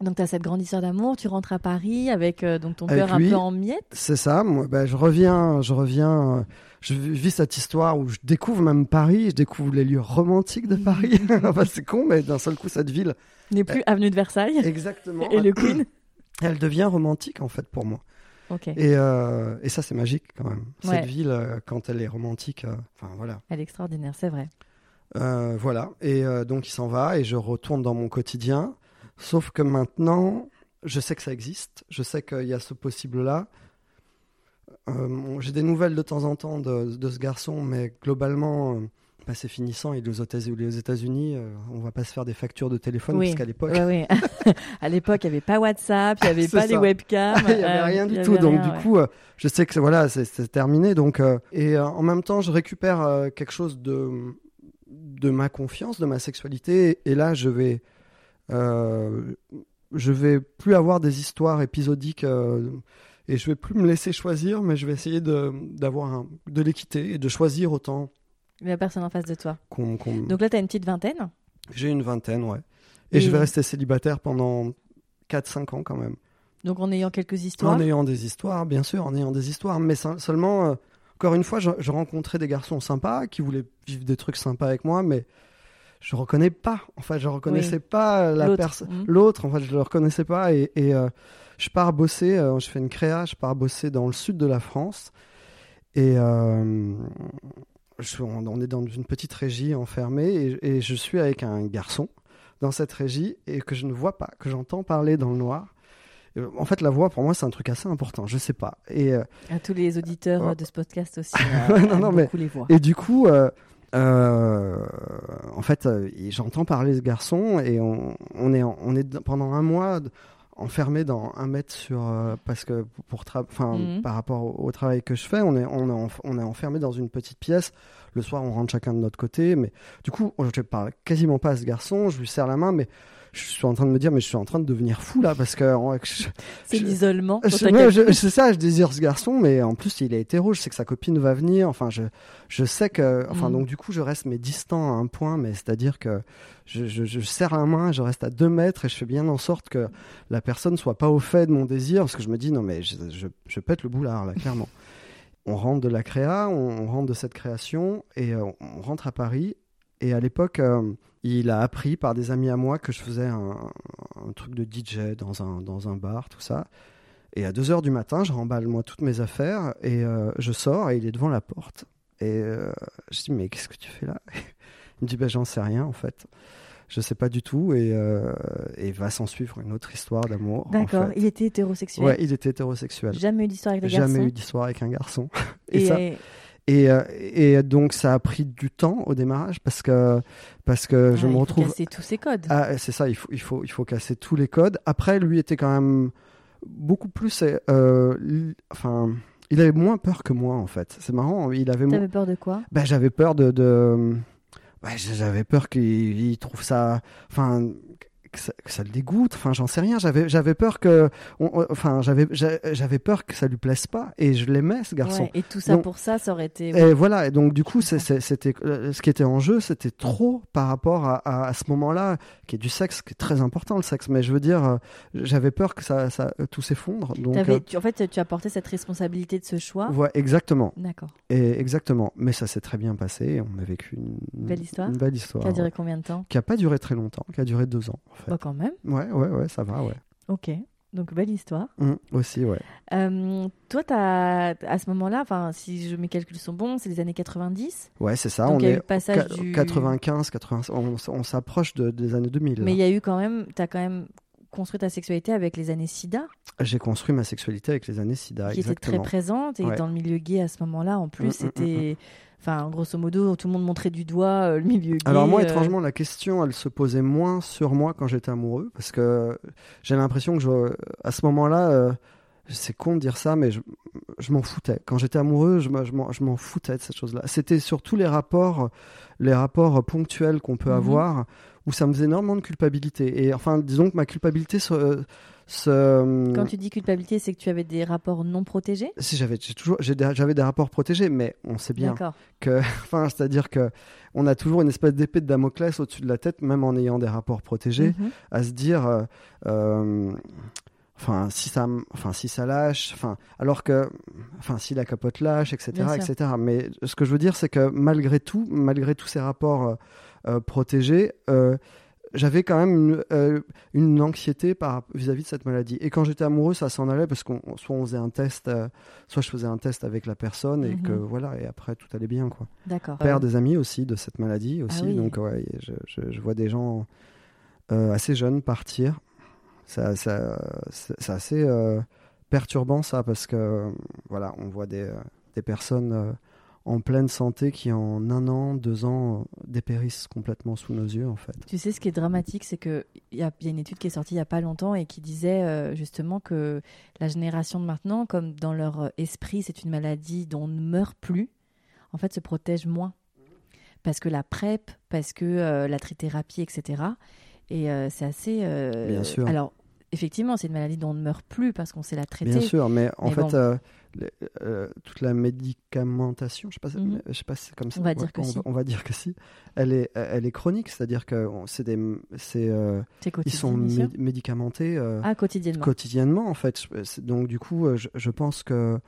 donc, tu as cette grande histoire d'amour. Tu rentres à Paris avec euh, donc ton Avec cœur un peu en miettes. C'est ça. Moi, ben, je reviens, je reviens. euh, Je vis cette histoire où je découvre même Paris, je découvre les lieux romantiques de Paris. enfin, c'est con, mais d'un seul coup, cette ville, N'est plus avenue de Versailles exactement, et le Queen. Elle devient romantique en fait pour moi. Ok, Et, euh, et ça, c'est magique quand même. Ouais. Cette ville, euh, quand elle est romantique, euh, enfin voilà. elle est extraordinaire, c'est vrai. Voilà. Et donc il s'en va et je retourne dans mon quotidien. Sauf que maintenant, je sais que ça existe. Je sais qu'il y a ce possible-là. J'ai des nouvelles de temps en temps de, de ce garçon, mais globalement, bah, c'est finissant. Il est aux États-Unis. euh, on va pas se faire des factures de téléphone Oui. parce qu'à l'époque, Ouais, ouais. à l'époque, il n'y avait pas WhatsApp, il n'y avait pas les webcams. il n'y avait euh, rien du y tout. Donc rien, du ouais. coup, euh, je sais que c'est- voilà, c'est terminé. Donc euh, et en même temps, je récupère quelque chose de de ma confiance, de ma sexualité. Et là, je vais je vais plus avoir des histoires épisodiques. et je vais plus me laisser choisir, mais je vais essayer de d'avoir un- de l'équité et de choisir autant la personne en face de toi. qu'on. qu'on- Donc là, tu as une petite vingtaine. J'ai une vingtaine, ouais. Et, Et- je vais rester célibataire pendant 4-5 ans quand même. Donc en ayant quelques histoires. En ayant des histoires, bien sûr, en ayant des histoires, mais se- seulement, euh, encore une fois, je, je rencontrais des garçons sympas qui voulaient vivre des trucs sympas avec moi, mais je reconnais pas. Enfin, je reconnaissais pas la L'autre. personne, Mhm. l'autre. En fait, je le reconnaissais pas et, et, euh, je pars bosser. euh, je fais une créa, je pars bosser dans le sud de la France et euh, je- on, on est dans une petite régie enfermée et, et je suis avec un garçon dans cette régie et que je ne vois pas, que j'entends parler dans le noir. Euh, En fait, la voix, pour moi, c'est un truc assez important. Je sais pas. Et, euh, À tous les auditeurs euh, de ce podcast aussi. Euh, non, non, aiment mais- beaucoup les voix. et du coup, en fait, j'entends parler ce garçon et on, on est, on est pendant un mois enfermé dans un mètre sur euh, parce que pour enfin Mhm. par rapport au, au travail que je fais, on est on est, on est enfermé dans une petite pièce. Le soir, on rentre chacun de notre côté, mais du coup, je parle quasiment pas à ce garçon. Je lui serre la main, mais je suis en train de me dire, mais je suis en train de devenir fou là parce que C'est l'isolement. c'est ça, je désire ce garçon, mais en plus il est hétéro, je sais que sa copine va venir, enfin je, je sais que, enfin Mm. donc du coup je reste mais distant à un point, mais c'est-à-dire que je, je, je serre la main, je reste à deux mètres et je fais bien en sorte que la personne soit pas au fait de mon désir, parce que je me dis non mais je, je, je pète le boulard là, clairement. on rentre de la créa, on, on rentre de cette création et euh, on rentre à Paris. Et à l'époque, euh, il a appris par des amis à moi que je faisais un, un truc de DJ dans un, dans un bar, tout ça. Et à 2h du matin, je remballe moi toutes mes affaires et euh, je sors et il est devant la porte. Et euh, je dis, mais qu'est-ce que tu fais là? Il me dit, ben j'en sais rien en fait. Je sais pas du tout. Et, euh, et va s'en suivre une autre histoire d'amour. en D'accord, fait. il était hétérosexuel. Ouais, il était hétérosexuel. Jamais eu d'histoire avec les Jamais garçons. eu d'histoire avec un garçon. et, Et, ça, Et, euh, et donc ça a pris du temps au démarrage parce que parce que je Ouais, me il retrouve faut casser tous ces codes. ah, c'est ça, il faut, il, faut, il faut casser tous les codes. Après, lui était quand même beaucoup plus. euh, enfin, il avait moins peur que moi, en fait. C'est marrant, il avait moins. T'avais peur de quoi? Ben, j'avais peur de. de... Ouais, j'avais peur qu'il il trouve ça. Enfin. Que ça, que ça le dégoûte, enfin j'en sais rien. J'avais j'avais peur que, on- enfin j'avais j'a- j'avais peur que ça lui plaise pas et je l'aimais ce garçon. Ouais, Et tout ça Donc- pour ça, ça aurait été. Et voilà, et donc du coup, c'était euh, ce qui était en jeu, c'était trop par rapport à, à- à ce moment-là, qui est du sexe, qui est très important le sexe. Mais je veux dire, euh, j'avais peur que ça, ça tout s'effondre. Donc, euh, tu- en fait, tu as porté cette responsabilité de ce choix. ouais, exactement, D'accord. et exactement. Mais ça s'est très bien passé. On a vécu une, Belle histoire. une belle histoire, Qui a duré ouais. combien de temps? Qui a pas duré très longtemps, qui a duré deux ans fait. Bah, quand même. Ouais, ouais, ouais, ça va, ouais. Ok. Donc, belle histoire. Hum, aussi, ouais. Euh, toi, as, à ce moment-là, si je, mes calculs sont bons, c'est les années 90. Ouais, c'est ça. Donc, on y a eu est le passage qua- du- 95, 80, on, on s'approche de- des années 2000. là. Mais il y a eu quand même, tu as quand même construit ta sexualité avec les années SIDA, J'ai construit ma sexualité avec les années SIDA, qui était très présente. Et Ouais. dans le milieu gay à ce moment-là, en plus, Mm, mm, c'était. Enfin, grosso modo, tout le monde montrait du doigt euh, le milieu gay. Alors moi, euh, étrangement, la question, elle se posait moins sur moi quand j'étais amoureux, parce que j'ai l'impression que je, à ce moment-là, euh, c'est con de dire ça, mais je, je m'en foutais. Quand j'étais amoureux, je, me- je m'en- foutais de cette chose-là. C'était surtout les rapports, les rapports ponctuels qu'on peut Mhm. avoir, où ça me faisait énormément de culpabilité. Et enfin, disons que ma culpabilité se, se- Quand tu dis culpabilité, c'est que tu avais des rapports non protégés? Si j'avais toujours j'avais des rapports protégés, mais on sait bien que, enfin, c'est-à-dire que on a toujours une espèce d'épée de Damoclès au-dessus de la tête, même en ayant des rapports protégés, Mhm. à se dire, euh, euh, enfin, si ça, enfin, si ça lâche, enfin, alors que, enfin, si la capote lâche, etc., etc. Mais ce que je veux dire, c'est que malgré tout, malgré tous ces rapports euh, euh, protégés, euh, j'avais quand même une, euh, une anxiété par vis-à-vis de cette maladie. Et quand j'étais amoureux, ça s'en allait parce qu'on soit on faisait un test, euh, soit je faisais un test avec la personne et Mhm. que voilà, et après tout allait bien quoi. D'accord. Père des amis aussi de cette maladie aussi, Ah oui. donc ouais, je, je- je vois des gens euh, assez jeunes partir. Ça, ça- c'est assez euh, perturbant ça parce que voilà, on voit des, des personnes euh, en pleine santé qui en un an, deux ans euh, dépérissent complètement sous nos yeux en fait. Tu sais, ce qui est dramatique, c'est qu'il y, y a une étude qui est sortie il n'y a pas longtemps et qui disait euh, justement que la génération de maintenant, comme dans leur esprit, c'est une maladie dont on ne meurt plus, en fait, se protège moins. Parce que la PrEP, parce que euh, la trithérapie, etc. Et euh, c'est assez. Bien sûr. Alors, effectivement, c'est une maladie dont on ne meurt plus parce qu'on sait la traiter. Bien sûr, mais en Mais fait, bon. euh, euh, toute la médicamentation, je sais Mhm. je sais pas si c'est comme ça. On va dire que on, si. on va dire que si. Elle est, elle est chronique, c'est-à-dire que c'est des, c'est, euh, ils sont médicamentés Ah, quotidiennement. quotidiennement en fait. Donc du coup, je, je pense que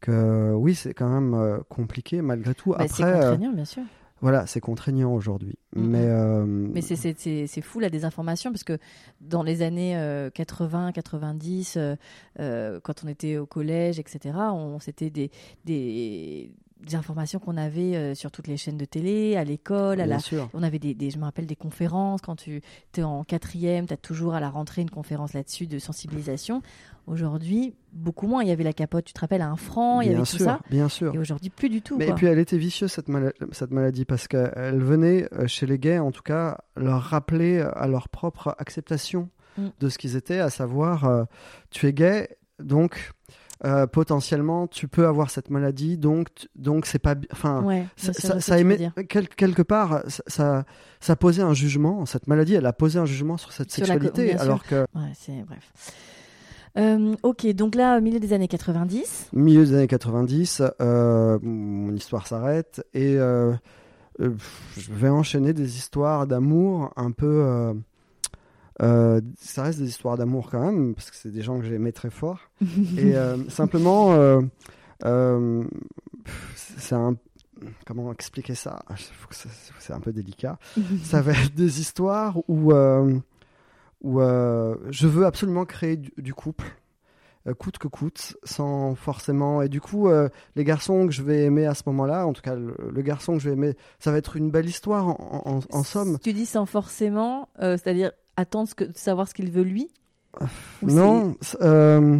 que oui, c'est quand même compliqué malgré tout. Bah, c'est Après, bien sûr. Voilà, c'est contraignant aujourd'hui, Mhm. mais euh, Mais c'est- fou la désinformation parce que dans les années euh, 80, 90, euh, euh, quand on était au collège, etc., on, c'était des, des, des informations qu'on avait euh, sur toutes les chaînes de télé, à l'école, à bien la, sûr. on avait des, des- je me rappelle des conférences quand tu es en quatrième, tu as toujours à la rentrée une conférence là-dessus de sensibilisation. Aujourd'hui, beaucoup moins. Il y avait la capote, tu te rappelles, à un franc, il y avait sûr, tout ça. bien sûr. Et aujourd'hui, plus du tout. Mais et puis elle était vicieuse cette, mala- cette maladie parce qu'elle venait euh, chez les gays en tout cas leur rappeler à leur propre acceptation Mm. de ce qu'ils étaient, à savoir euh, tu es gay donc euh, potentiellement tu peux avoir cette maladie donc donc c'est pas enfin Ouais, ça, ça- émet- quel- quelque part ça, ça posait un jugement cette maladie elle a posé un jugement sur cette Sur sexualité alors que Ouais, c'est bref. Euh, ok, donc là, au milieu des années 90, milieu des années 90, euh, mon histoire s'arrête et euh, je vais enchaîner des histoires d'amour un peu. Euh, ça reste des histoires d'amour quand même, parce que c'est des gens que j'aimais très fort. et euh, simplement, euh, c'est un. Comment expliquer ça? Ça- C'est un peu délicat. Ça va être des histoires où, où je veux absolument créer du, du couple, coûte que coûte, sans forcément. Et du coup, les garçons que je vais aimer à ce moment-là, en tout cas le, le garçon que je vais aimer, ça va être une belle histoire en, en- en somme. Tu dis sans forcément, c'est-à-dire attendre ce que, savoir ce qu'il veut lui Ou Non, euh,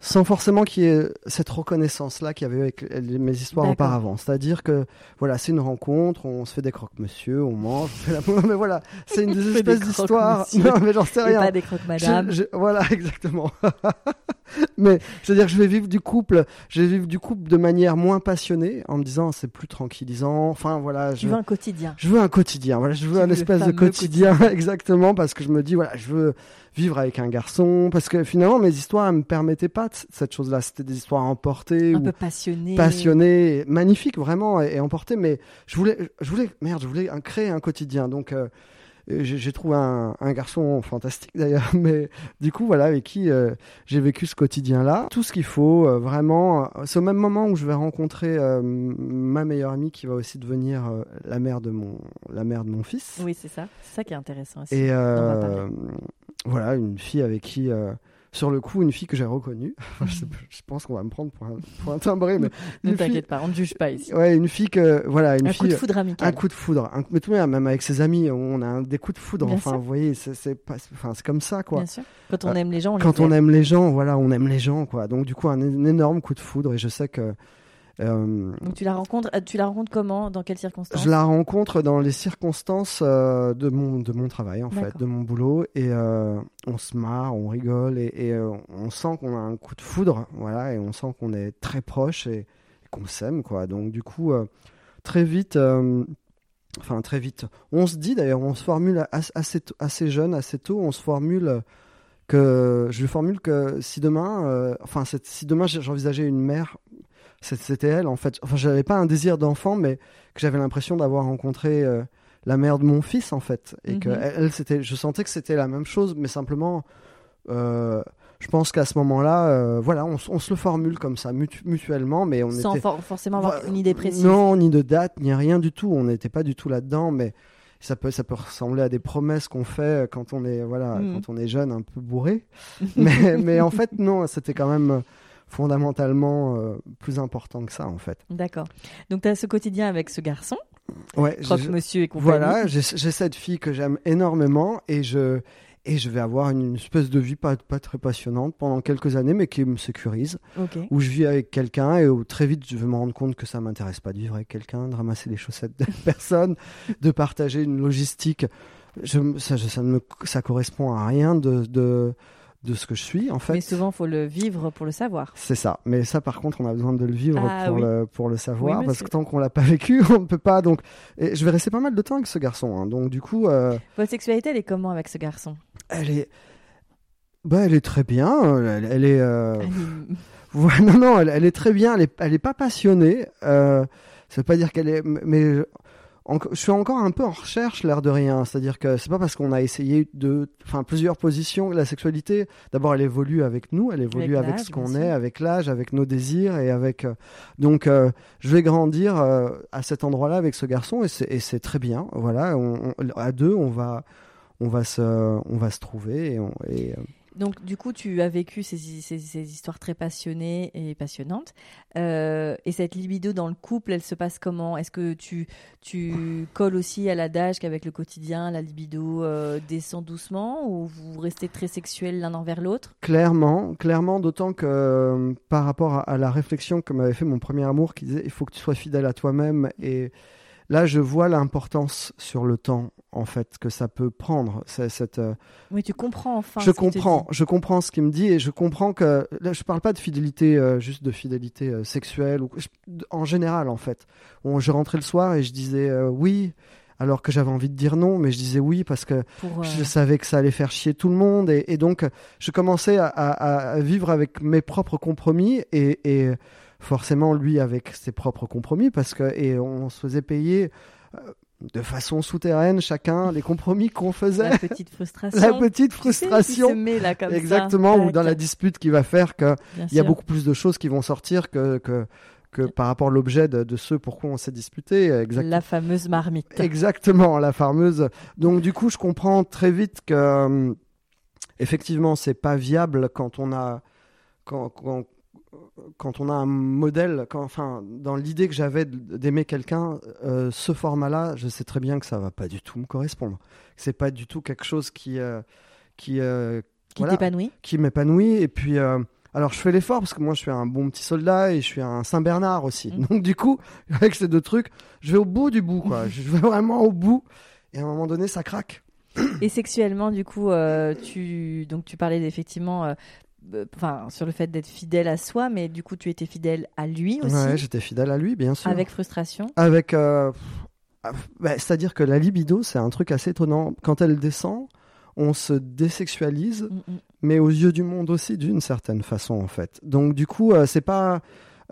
sans forcément qu'il y ait cette reconnaissance-là qu'il y avait avec mes histoires auparavant. C'est-à-dire que, voilà, c'est une rencontre, on se fait des croque-monsieur, on mange, on fait la... mais voilà, c'est une espèces d'histoires. croque-monsieur. Non, mais j'en sais Et rien. pas des croques madame. Je- je- voilà, exactement. Mais c'est-à-dire que je vais vivre du couple, je vais vivre du couple de manière moins passionnée, en me disant c'est plus tranquillisant. Enfin voilà, Tu je, veux un quotidien. je veux un quotidien. Voilà, je veux Tu un veux espèce de quotidien, exactement, parce que je me dis voilà, je veux vivre avec un garçon, parce que finalement mes histoires elles me permettaient pas cette chose-là. C'était des histoires emportées Un ou peu passionné. passionnées, magnifiques vraiment et, et emportées. Mais je voulais, je voulais, merde, je voulais un- créer un quotidien. Donc euh, j'ai j'ai trouvé un, un garçon fantastique d'ailleurs, mais du coup voilà avec qui euh, j'ai vécu ce quotidien-là. Tout ce qu'il faut, euh, vraiment. euh, C'est au même moment où je vais rencontrer euh, ma meilleure amie qui va aussi devenir euh, la mère de mon la mère de mon fils. Oui, c'est ça. C'est ça qui est intéressant aussi. Et euh, voilà une fille avec qui euh, sur le coup, une fille que j'ai reconnue. je, sais- je pense qu'on va me prendre pour un, pour un timbré, mais Ne t'inquiète pas, on ne juge pas ici. ouais, une fille que voilà, une un fille, coup de foudre amical. un coup de foudre. Un, mais tout même, même avec ses amis, on a un- des coups de foudre. Bien enfin, sûr. vous voyez, c'est pas, enfin, c'est comme ça, quoi. Bien sûr. Quand on Euh, aime les gens, on Quand les on aime les gens, voilà, on aime les gens, quoi. Donc du coup, un, un énorme coup de foudre. Et je sais que Donc tu la rencontres, euh, tu la rencontres comment, dans quelles circonstances je la rencontre dans les circonstances euh, de mon de mon travail, en fait, de mon boulot, et euh, on se marre, on rigole, et, et, euh, on sent qu'on a un coup de foudre, voilà, et on sent qu'on est très proche et, qu'on s'aime, quoi. Donc du coup, euh, très vite. euh, Enfin, très vite. On se dit d'ailleurs, on se formule as- assez, tôt- assez jeune, assez tôt, on se formule que. Je formule que si demain. euh, enfin, si demain j'envisageais une mère, c'était elle en fait. Enfin, j'avais pas un désir d'enfant, mais que j'avais l'impression d'avoir rencontré euh, la mère de mon fils en fait. Et que Mhm. elle, elle, c'était. Je sentais que c'était la même chose, mais simplement. euh, je pense qu'à ce moment-là, euh, voilà, on, se le formule comme ça, mutu- mutuellement, mais on Sans était. for- forcément avoir une idée précise. Non, ni de date, ni rien du tout. On n'était pas du tout là-dedans, mais ça peut, ça peut ressembler à des promesses qu'on fait quand on est, voilà, Mhm. quand on est jeune, un peu bourré. mais, mais en fait, non, c'était quand même fondamentalement euh, plus important que ça, en fait. D'accord. Donc tu as ce quotidien avec ce garçon, Ouais, j'ai- croque-monsieur et compagnie. voilà, j'ai cette fille que j'aime énormément et je et je vais avoir une, une espèce de vie pas, pas très passionnante pendant quelques années, mais qui me sécurise. Ok. où je vis avec quelqu'un et où très vite je vais me rendre compte que ça m'intéresse pas de vivre avec quelqu'un, de ramasser les chaussettes de personne, de partager une logistique. Je, ça, je- ça, ne me, ça correspond à rien de, de, de ce que je suis en fait. Mais souvent, faut le vivre pour le savoir. C'est ça. Mais ça, par contre, on a besoin de le vivre Ah pour, oui. le, pour le savoir. Oui, parce que tant qu'on l'a pas vécu, on ne peut pas. Donc, et je vais rester pas mal de temps avec ce garçon. hein. Donc, du coup, euh, Votre sexualité, elle est comment avec ce garçon? elle est. Bah, elle est très bien. Elle, elle est. euh, Elle est- Ouais, non, non, elle, elle est très bien. Elle est, elle est pas passionnée. Euh, ça veut pas dire qu'elle est, mais en- je suis encore un peu en recherche, l'air de rien. C'est-à-dire que c'est pas parce qu'on a essayé de, enfin, plusieurs positions. La sexualité, d'abord, elle évolue avec nous, elle évolue Avec ce qu'on est, avec l'âge, avec nos désirs et avec. euh, donc, euh, je vais grandir euh, à cet endroit-là avec ce garçon et c'est, très bien. Voilà, on- on- à deux, on va, on va se, on va se trouver et, on- et, Donc, du coup, tu as vécu ces, histoires très passionnées et passionnantes. Euh, et cette libido dans le couple, elle se passe comment? Est-ce que tu, tu colles aussi à l'adage qu'avec le quotidien, la libido euh, descend doucement ou vous restez très sexuels l'un envers l'autre? Clairement, clairement, d'autant que euh, par rapport à, à la réflexion que m'avait fait mon premier amour qui disait il faut que tu sois fidèle à toi-même et là je vois l'importance sur le temps en fait que ça peut prendre cette euh, Oui, tu comprends enfin. je comprends je comprends ce qu'il me dit et je comprends que là je parle pas de fidélité euh, juste de fidélité euh, sexuelle ou je- en général en fait On- je rentrais le soir et je disais oui alors que j'avais envie de dire non mais je disais oui parce que Pour, je savais que ça allait faire chier tout le monde et, et donc je commençais à, à- à vivre avec mes propres compromis et, et forcément lui avec ses propres compromis parce que et on se faisait payer euh, de façon souterraine chacun les compromis qu'on faisait la petite frustration. la petite Tu sais, qui se frustration met là comme ça. exactement ou dans la dispute qui va faire que Bien il y a beaucoup plus de choses qui vont sortir que que, que par rapport à l'objet de, de ce pourquoi on s'est disputé exactement La fameuse marmite. Exactement, la fameuse. Donc du coup, je comprends très vite que euh, effectivement, c'est pas viable quand on a quand, quand, quand on a un modèle. Quand, enfin, dans l'idée que j'avais d'aimer quelqu'un, euh, ce format-là, je sais très bien que ça va pas du tout me correspondre. C'est pas du tout quelque chose qui euh, qui euh, Qui voilà, t'épanouit qui m'épanouit. Et puis, euh, Alors je fais l'effort parce que moi je suis un bon petit soldat et je suis un Saint Bernard aussi. Mm. Donc du coup, avec ces deux trucs, je vais au bout du bout quoi. je vais vraiment au bout et à un moment donné ça craque. Et sexuellement, du coup, euh, tu donc tu parlais effectivement, euh, enfin, sur le fait d'être fidèle à soi, mais du coup, tu étais fidèle à lui aussi, Ouais, j'étais fidèle à lui bien sûr. avec frustration. Avec, euh, bah, c'est-à-dire que la libido c'est un truc assez étonnant. Quand elle descend, on se désexualise, Mm, mm. mais aux yeux du monde aussi d'une certaine façon en fait. Donc du coup, euh, c'est pas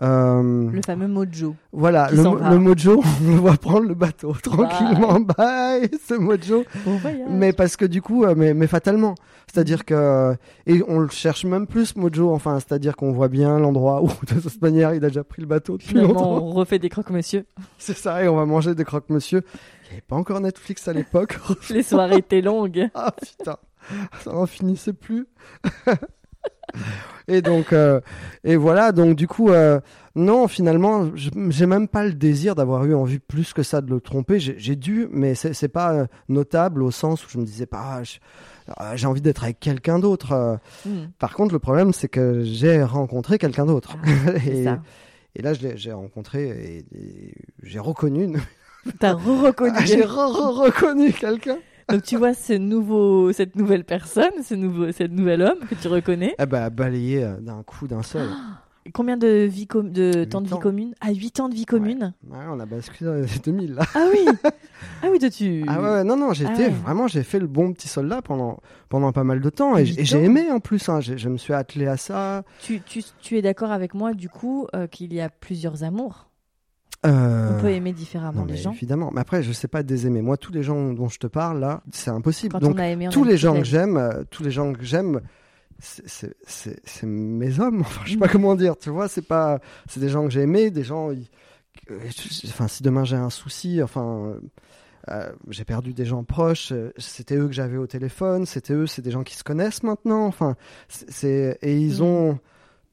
euh, Le fameux mojo. Voilà, le, mojo, on le voit prendre le bateau tranquillement. Bye, ce mojo. Bon. Mais parce que du coup, euh, mais, mais fatalement. C'est-à-dire que. Et on le cherche même plus, mojo. Enfin, c'est-à-dire qu'on voit bien l'endroit où, de toute manière, il a déjà pris le bateau depuis Finalement, longtemps. on refait des croque-monsieur. C'est ça, et on va manger des croque-monsieur. Il n'y avait pas encore Netflix à l'époque. Les soirées étaient longues. ah putain, ça n'en finissait plus. et donc, euh, et voilà, donc du coup, euh, non, finalement, j'ai même pas le désir d'avoir eu envie plus que ça de le tromper. J'ai dû, mais c'est pas euh, notable au sens où je me disais pas, ah, ah, j'ai envie d'être avec quelqu'un d'autre. euh. Mm. Par contre, le problème, c'est que j'ai rencontré quelqu'un d'autre. C'est et, et là, j'ai rencontré et, et j'ai reconnu, une- T'as re-reconnu. Ah, j'ai re- re- reconnu quelqu'un. Donc tu vois ce nouveau, cette nouvelle personne, ce nouveau, cette nouvel homme que tu reconnais. Eh ben, balayé euh, d'un coup, d'un seul. Combien de vie com- de temps de vie ans. commune? Ah, 8 ans de vie commune? Ouais, on a basculé dans les 2000 là. Ah oui. Ah oui, toi tu. Ah ouais, ouais, non, non, j'ai Ah ouais. vraiment, j'ai fait le bon petit soldat pendant, pendant pas mal de temps et, j'ai aimé en plus. Hein, je me suis attelé à ça. Tu, tu, tu es d'accord avec moi du coup euh, qu'il y a plusieurs amours? Euh, On peut aimer différemment non, les gens. évidemment. Mais après, je sais pas désaimer. Moi, tous les gens dont je te parle là, c'est impossible. Quand Donc, on a aimé, on tous les gens que j'aime, euh, tous les gens que j'aime, c'est- c'est c'est- c'est mes hommes. Enfin, je sais pas comment dire. Tu vois, c'est pas, c'est des gens que j'ai aimés, des gens. euh, Enfin, si demain j'ai un souci, enfin. euh, j'ai perdu des gens proches, euh, c'était eux que j'avais au téléphone, c'était eux, c'est des gens qui se connaissent maintenant, enfin, c'est- et ils Mm. ont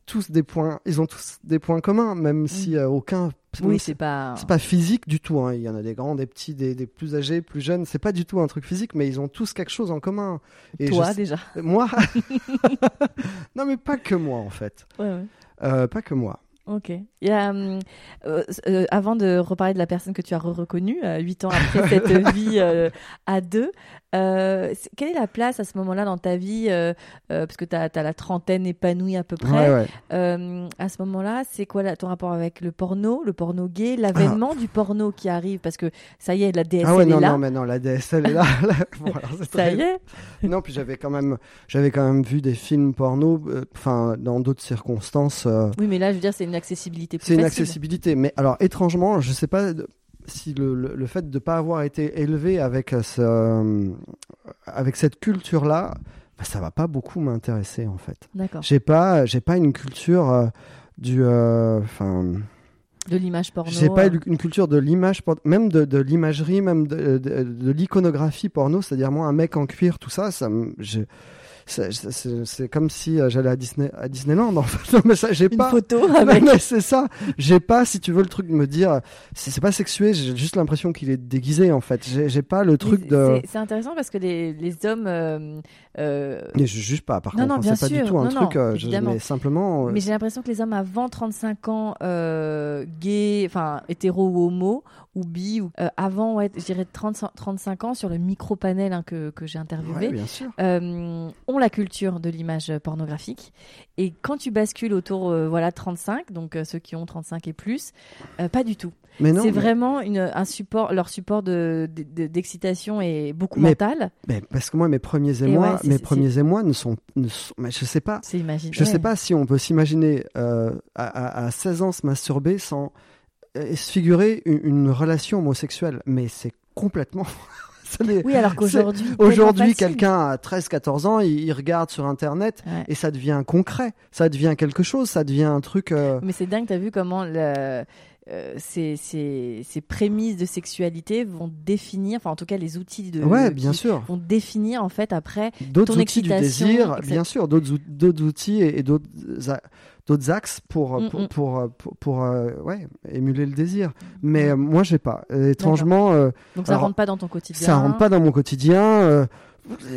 tous des points, ils ont tous des points communs, même si euh, aucun, Mm. Oui, c'est pas. c'est pas physique du tout. Hein. Il y en a des grands, des petits, des, des plus âgés, plus jeunes. C'est pas du tout un truc physique, mais ils ont tous quelque chose en commun. Et Toi je- déjà. Moi Non, mais pas que moi en fait. Ouais, ouais. Euh, pas que moi. Ok. A, hum, euh, euh, avant de reparler de la personne que tu as reconnue, euh, huit ans après cette vie euh, à deux, euh, quelle est la place à ce moment-là dans ta vie Parce que tu as, la trentaine épanouie à peu près. Ouais, ouais. Euh, à ce moment-là, c'est quoi ton rapport avec le porno, le porno gay, l'avènement du porno qui arrive? Parce que ça y est, la DSL Ah ouais, est non, là. non, mais non, la DSL est là. Bon, alors, Ça très- y est. Non, puis j'avais quand même, quand même vu des films porno, enfin, dans d'autres circonstances. Oui, mais là, je veux dire, c'est une accessibilité plus C'est une accessibilité. Mais alors, étrangement, je sais pas si le, le- le fait de ne pas avoir été élevé avec, euh, ce, avec cette culture-là, bah, ça va pas beaucoup m'intéresser en fait. D'accord. J'ai pas, j'ai pas une culture euh, du, euh, enfin, De l'image porno. j'ai pas euh, une culture de l'image, même de, de l'imagerie, même de, de, de l'iconographie porno. C'est-à-dire moi, un mec en cuir, tout ça, ça, me- je- c'est- comme si euh, j'allais à Disney, à Disneyland. En fait, Non, mais ça, j'ai pas. photo avec. mais c'est ça. J'ai pas, si tu veux, le truc de me dire, c'est pas sexué, j'ai juste l'impression qu'il est déguisé en fait. J'ai pas le truc de. c'est- intéressant parce que les, les hommes. euh, euh, Mais je juge pas, par Non, contre. hein, c'est pas sûr. du tout un Non, truc. non, euh, je- mais simplement. euh, Mais j'ai l'impression que les hommes avant 35 ans, gays, enfin hétéro ou homo, ou bi, ou, euh, avant, ouais, je dirais 30 35 ans, sur le micro-panel hein, que, que j'ai interviewé, ouais, bien sûr. euh, ont la culture de l'image pornographique. Et quand tu bascules autour, euh, voilà, 35, donc ceux qui ont 35 et plus, pas du tout. C'est mais- vraiment une, un support, leur support de- de- de- d'excitation est beaucoup Mais- mental. mais parce que moi, mes premiers émois, ouais, mes premiers émois ne sont, ne sont- mais je sais pas. Je sais pas si on peut s'imaginer à, à- à 16 ans se masturber sans se figurer une, une relation homosexuelle, mais c'est complètement. Oui, alors qu'aujourd'hui. Aujourd'hui, quelqu'un à 13-14 ans, il, il regarde sur Internet Ouais. et ça devient concret, ça devient quelque chose, ça devient un truc. euh, Mais c'est dingue, t'as vu comment le- euh, ces, ces, ces prémices de sexualité vont définir, enfin en tout cas les outils de. ouais, qui bien sûr. Vont définir en fait après. D'autres outils du excitation, désir, etc. bien sûr, d'autres out- d'autres outils et, et d'autres d'autres axes pour Mm, pour mm. pour, pour, pour, euh, ouais, émuler le désir. Mais euh, moi, j'ai pas. Étrangement, euh, Donc ça Alors, rentre pas dans ton quotidien. ça rentre pas dans mon quotidien.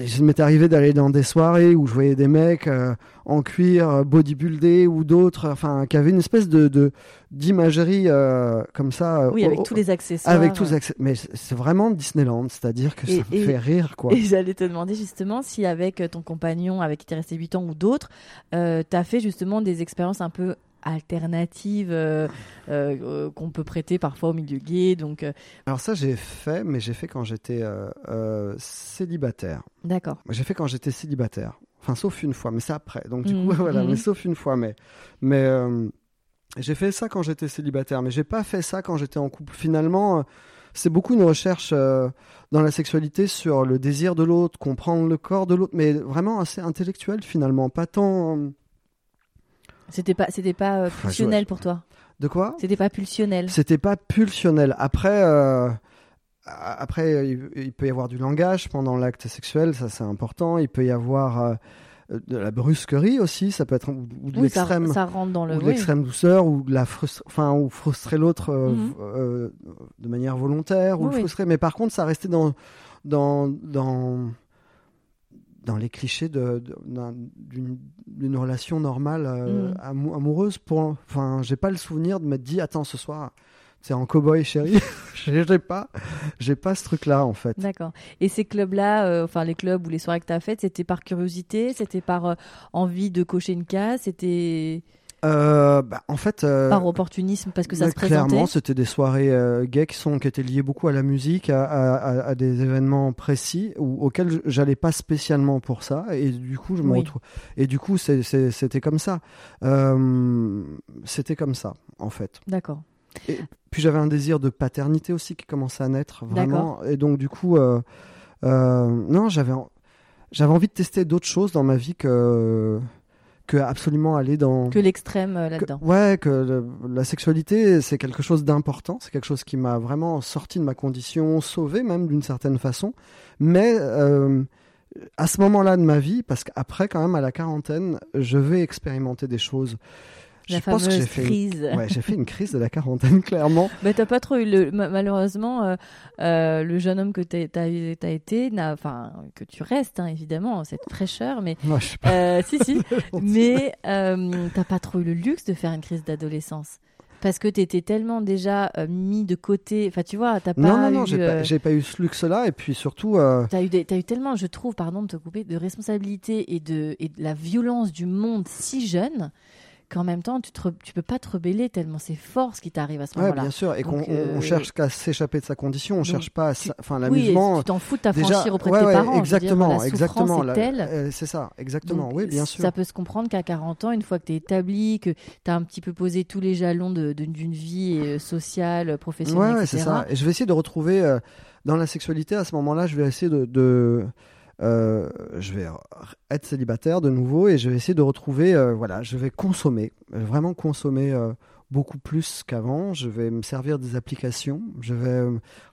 Je m'étais arrivé d'aller dans des soirées où je voyais des mecs euh, en cuir, euh, bodybuildés ou d'autres, enfin, qui avaient une espèce de d'imagerie euh, comme ça. Oui, avec tous les accessoires. avec tous les accès. Mais c'est vraiment Disneyland, c'est-à-dire que Et- ça me et- fait rire, quoi. Et j'allais te demander justement si avec ton compagnon, avec qui tu es resté 8 ans ou d'autres, euh, tu as fait justement des expériences un peu alternatives euh, euh, euh, qu'on peut prêter parfois au milieu gay. Donc, euh, Alors ça, j'ai fait, mais j'ai fait quand j'étais célibataire. d'accord. J'ai fait quand j'étais célibataire. Enfin, sauf une fois, mais c'est après. Donc du Mhm, coup, voilà, mais sauf une fois, mais mais j'ai fait ça quand j'étais célibataire, mais j'ai pas fait ça quand j'étais en couple. Finalement, c'est beaucoup une recherche euh, dans la sexualité sur le désir de l'autre, comprendre le corps de l'autre, mais vraiment assez intellectuel finalement, pas tant C'était pas, c'était pas euh, pulsionnel pour toi. de quoi? C'était pas pulsionnel. C'était pas pulsionnel. Après, euh, après, il, il peut y avoir du langage pendant l'acte sexuel, ça c'est important. Il peut y avoir euh, de la brusquerie aussi, ça peut être ou, ou de Oui, l'extrême, ça rentre dans le. ou de oui. l'extrême douceur, ou de la frustre, enfin, ou frustrer l'autre Mhm. de manière volontaire, ou Oui, le oui. frustrer. Mais par contre, ça restait dans dans dans dans les clichés de- de- d'un- d'une relation normale euh, amou- amoureuse pour enfin j'ai pas le souvenir de m'être dit attends ce soir c'est en cowboy chérie. J'ai pas j'ai pas ce truc là en fait. D'accord. Et ces clubs-là, euh, enfin les clubs ou les soirées que tu as faites, c'était par curiosité, c'était par euh, envie de cocher une case, c'était Euh, bah, en fait euh, par opportunisme parce que ça bah, se présentait. clairement c'était des soirées euh, gays qui sont qui étaient liées beaucoup à la musique à, à- à- des événements précis ou auxquels j'allais pas spécialement pour ça et du coup je me Oui. retrouve et du coup c'était comme ça Euh, c'était comme ça en fait D'accord. Puis j'avais un désir de paternité aussi qui commençait à naître vraiment. Et donc du coup, euh, euh, non, j'avais envie de tester d'autres choses dans ma vie que que absolument aller dans Que l'extrême euh, là-dedans. ouais que le- la sexualité c'est quelque chose d'important, c'est quelque chose qui m'a vraiment sorti de ma condition, sauvé même d'une certaine façon. Mais euh, à ce moment-là de ma vie, parce qu'après quand même à la quarantaine, je vais expérimenter des choses. La je pense que fameuse j'ai fait une- crise. Ouais, j'ai fait une crise de la quarantaine, clairement. Mais t'as pas trop eu le ma- malheureusement euh, euh, le jeune homme que t'as t'as été, n'a- enfin que tu restes hein, évidemment cette fraîcheur, mais Ouais, je sais pas. euh, si si, mais t'as pas trop eu le luxe de faire une crise d'adolescence parce que t'étais tellement déjà euh, mis de côté. Enfin tu vois, t'as pas non, non, non, j'ai euh, pas, eu ce luxe-là. Et puis surtout, euh, T'as eu, des- t'as eu tellement, je trouve, pardon de te couper, de responsabilité et de, et de la violence du monde si jeune qu'en même temps, tu, tu peux pas te rebeller tellement c'est fort ce qui t'arrive à ce ouais, moment-là. bien sûr, et qu'on euh, cherche qu'à s'échapper de sa condition, on cherche pas à enfin, Oui, l'amusement. et tu t'en fous de t'affranchir auprès ouais, de tes parents. veux dire, exactement, exactement. euh, c'est ça, exactement. Donc, oui, bien sûr. Ça peut se comprendre qu'à 40 ans, une fois que tu es établi, que tu as un petit peu posé tous les jalons d'une vie euh, sociale, professionnelle, Ouais, c'est ça. Et je vais essayer de retrouver euh, dans la sexualité à ce moment-là, je vais essayer de, de euh, je vais être célibataire de nouveau et je vais essayer de retrouver, euh, voilà, je vais consommer, euh, vraiment consommer beaucoup plus qu'avant. Je vais me servir des applications, je vais,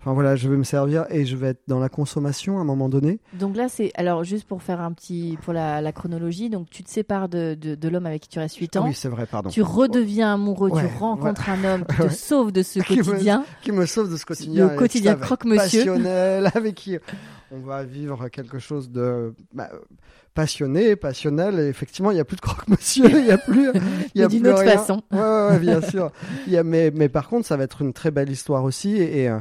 enfin voilà, je vais me servir et je vais être dans la consommation à un moment donné. Donc là, c'est. Alors, juste pour faire un petit. Pour la, la chronologie, donc tu te sépares de, de, de l'homme avec qui tu restes 8 Ah ans. oui, c'est vrai, pardon. Tu redeviens amoureux, Ouais, tu rencontres un homme qui te Ouais. sauve de ce Qui me- quotidien. qui me sauve de ce quotidien. Le quotidien croque-monsieur. Passionnel, avec qui on va vivre quelque chose de bah, passionné, passionnel. Et effectivement, il n'y a plus de croque-monsieur, il n'y a plus. Il y a d'une autre rien. façon. Ouais, ouais, ouais, bien sûr. Il y a, mais, mais par contre, ça va être une très belle histoire aussi. Et, et, euh,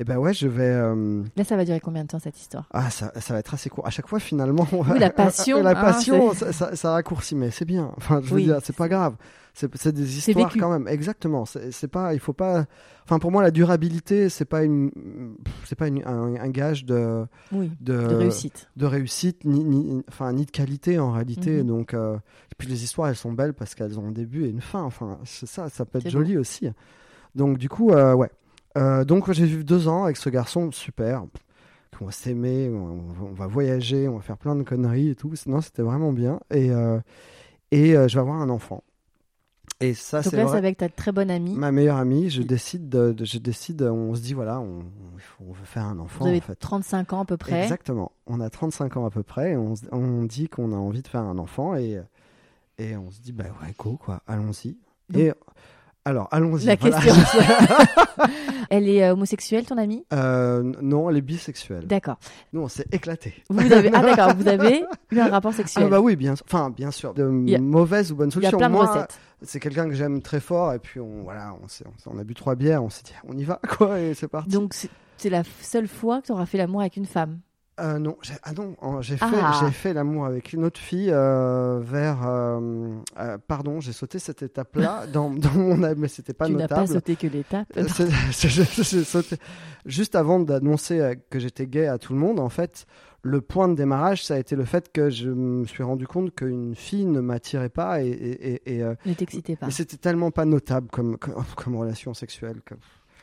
et ben ouais, je vais. euh, Là, ça va durer combien de temps cette histoire? Ah, ça, ça va être assez court. À chaque fois, finalement. Oui, la passion, la hein, passion, ça, ça, ça raccourcit, mais c'est bien. Enfin, je veux Oui. dire, c'est pas grave. C'est des histoires quand même. Exactement. C'est pas. Il faut pas. Enfin, pour moi, la durabilité, c'est pas une. C'est pas une- un, un gage de, Oui, de, de réussite. de réussite, ni, ni, enfin, ni de qualité en réalité. Mhm. Donc, euh, et puis les histoires, elles sont belles parce qu'elles ont un début et une fin. Enfin, ça, ça peut être joli aussi. Donc, du coup, euh, ouais. Euh, donc, j'ai vu deux ans avec ce garçon super. On va s'aimer, on, on va voyager, on va faire plein de conneries et tout. Non, c'était vraiment bien. Et, euh, et euh, je vais avoir un enfant. Et ça, c'est avec ta très bonne amie. Ma meilleure amie, je décide, de, de- je décide, on se dit voilà, on, on, veut faire un enfant. Vous avez en fait. 35 ans à peu près. Exactement. On a 35 ans à peu près et on, dit qu'on a envie de faire un enfant et, et on se dit, bah ouais, go, quoi, allons-y. Et Alors, allons-y. La voilà. question. elle est euh, homosexuelle, ton amie? Euh, non, elle est bisexuelle. D'accord. Nous, on s'est éclaté. Vous avez... Ah d'accord, vous avez eu un rapport sexuel. Ah bah oui, bien, enfin bien sûr, de a- mauvaises ou bonnes Il y a plein de recettes. c'est quelqu'un que j'aime très fort et puis on voilà, on, on, a bu trois bières, on s'est dit on y va quoi et c'est parti. Donc c'est la seule fois que tu auras fait l'amour avec une femme? Euh, non, j'ai- ah non, j'ai fait, Ah. j'ai fait l'amour avec une autre fille euh, vers, euh, pardon, j'ai sauté cette étape-là dans, dans mon, mais c'était pas tu n'as notable. pas sauté que l'étape. C'est- c'est- j'ai- j'ai sauté. Juste avant d'annoncer que j'étais gay à tout le monde, en fait, le point de démarrage, ça a été le fait que je me suis rendu compte qu'une fille ne m'attirait pas et, et, et- et, Ne t'excitez pas. mais c'était tellement pas notable comme, comme, comme relation sexuelle.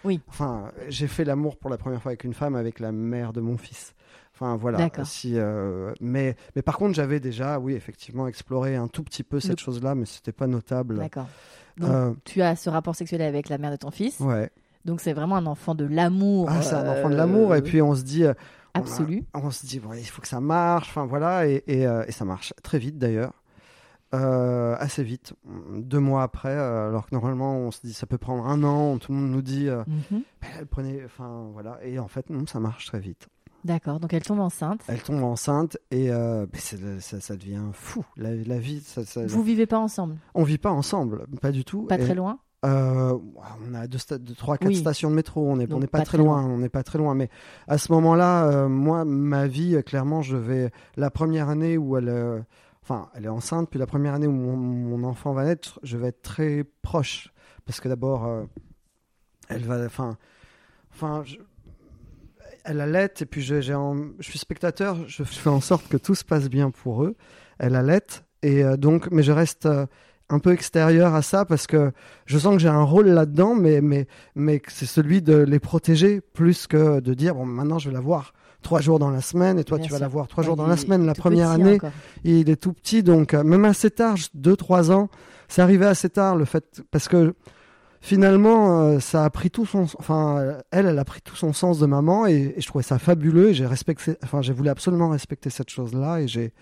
Oui. Enfin, j'ai fait l'amour pour la première fois avec une femme, avec la mère de mon fils. Enfin, voilà. Si, euh, mais, mais par contre, j'avais déjà, oui, effectivement, exploré un tout petit peu cette Le- chose-là, mais c'était pas notable. D'accord. Donc Euh, tu as ce rapport sexuel avec la mère de ton fils. ouais. Donc c'est vraiment un enfant de l'amour. Ah, c'est un enfant de euh, l'amour. Et puis, on se dit. on a- Absolu. On, se dit, bon, il faut que ça marche. Enfin, voilà. Et, et, et ça marche très vite, d'ailleurs. Euh, assez vite. Deux mois après, euh, alors que normalement, on se dit, ça peut prendre un an. Tout le monde nous dit. euh, Mhm. Prenait, enfin voilà, et en fait non, ça marche très vite. D'accord. Donc elle tombe enceinte. Elle tombe enceinte et euh, ça, ça devient fou. La, la vie, ça, ça- Vous vivez pas ensemble, on vit pas ensemble, pas du tout. pas Et, très loin? euh, on a deux, deux trois, quatre Oui. stations de métro. On n'est pas, très loin, on n'est pas très loin. Mais à ce moment-là, euh, moi, ma vie, clairement, je vais la première année où elle, enfin, elle est enceinte, puis la première année où mon, mon enfant va naître, je vais être très proche parce que d'abord, elle va, enfin, enfin, je- elle allait et puis je, j'ai en- je suis spectateur, je fais en sorte que tout se passe bien pour eux. Elle allait et euh, donc, mais je reste euh, un peu extérieur à ça parce que je sens que j'ai un rôle là-dedans, mais mais mais c'est celui de les protéger plus que de dire bon maintenant je vais la voir trois jours dans la semaine et toi Bien tu vas sûr. la voir trois Ouais, jours dans la semaine. La première année, encore. il est tout petit, donc euh, même assez tard, 2-3 ans, c'est arrivé assez tard le fait parce que finalement euh, ça a pris tout son, enfin elle, elle a pris tout son sens de maman et, et je trouvais ça fabuleux j'ai respecté, enfin j'ai voulu absolument respecter cette chose-là et j'ai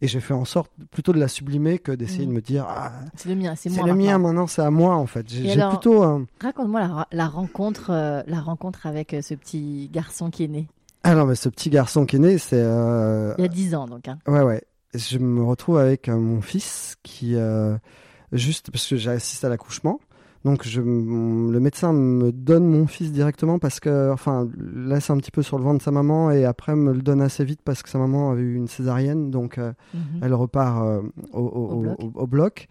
et j'ai fait en sorte plutôt de la sublimer que d'essayer de me dire ah, C'est le mien, c'est c'est moi. le mien maintenant. c'est à moi en fait. J'ai plutôt euh, Raconte-moi la, la rencontre, euh, la rencontre avec ce petit garçon qui est né ah non mais ce petit garçon qui est né, c'est il y a 10 ans donc. hein. Ouais, ouais. Je me retrouve avec mon fils qui, juste parce que j'assiste à l'accouchement, donc je, le médecin me donne mon fils directement parce que, enfin, laisse un petit peu sur le ventre de sa maman et après me le donne assez vite parce que sa maman avait eu une césarienne, donc euh, Mhm. elle repart euh, au, au- Au bloc. au- au bloc.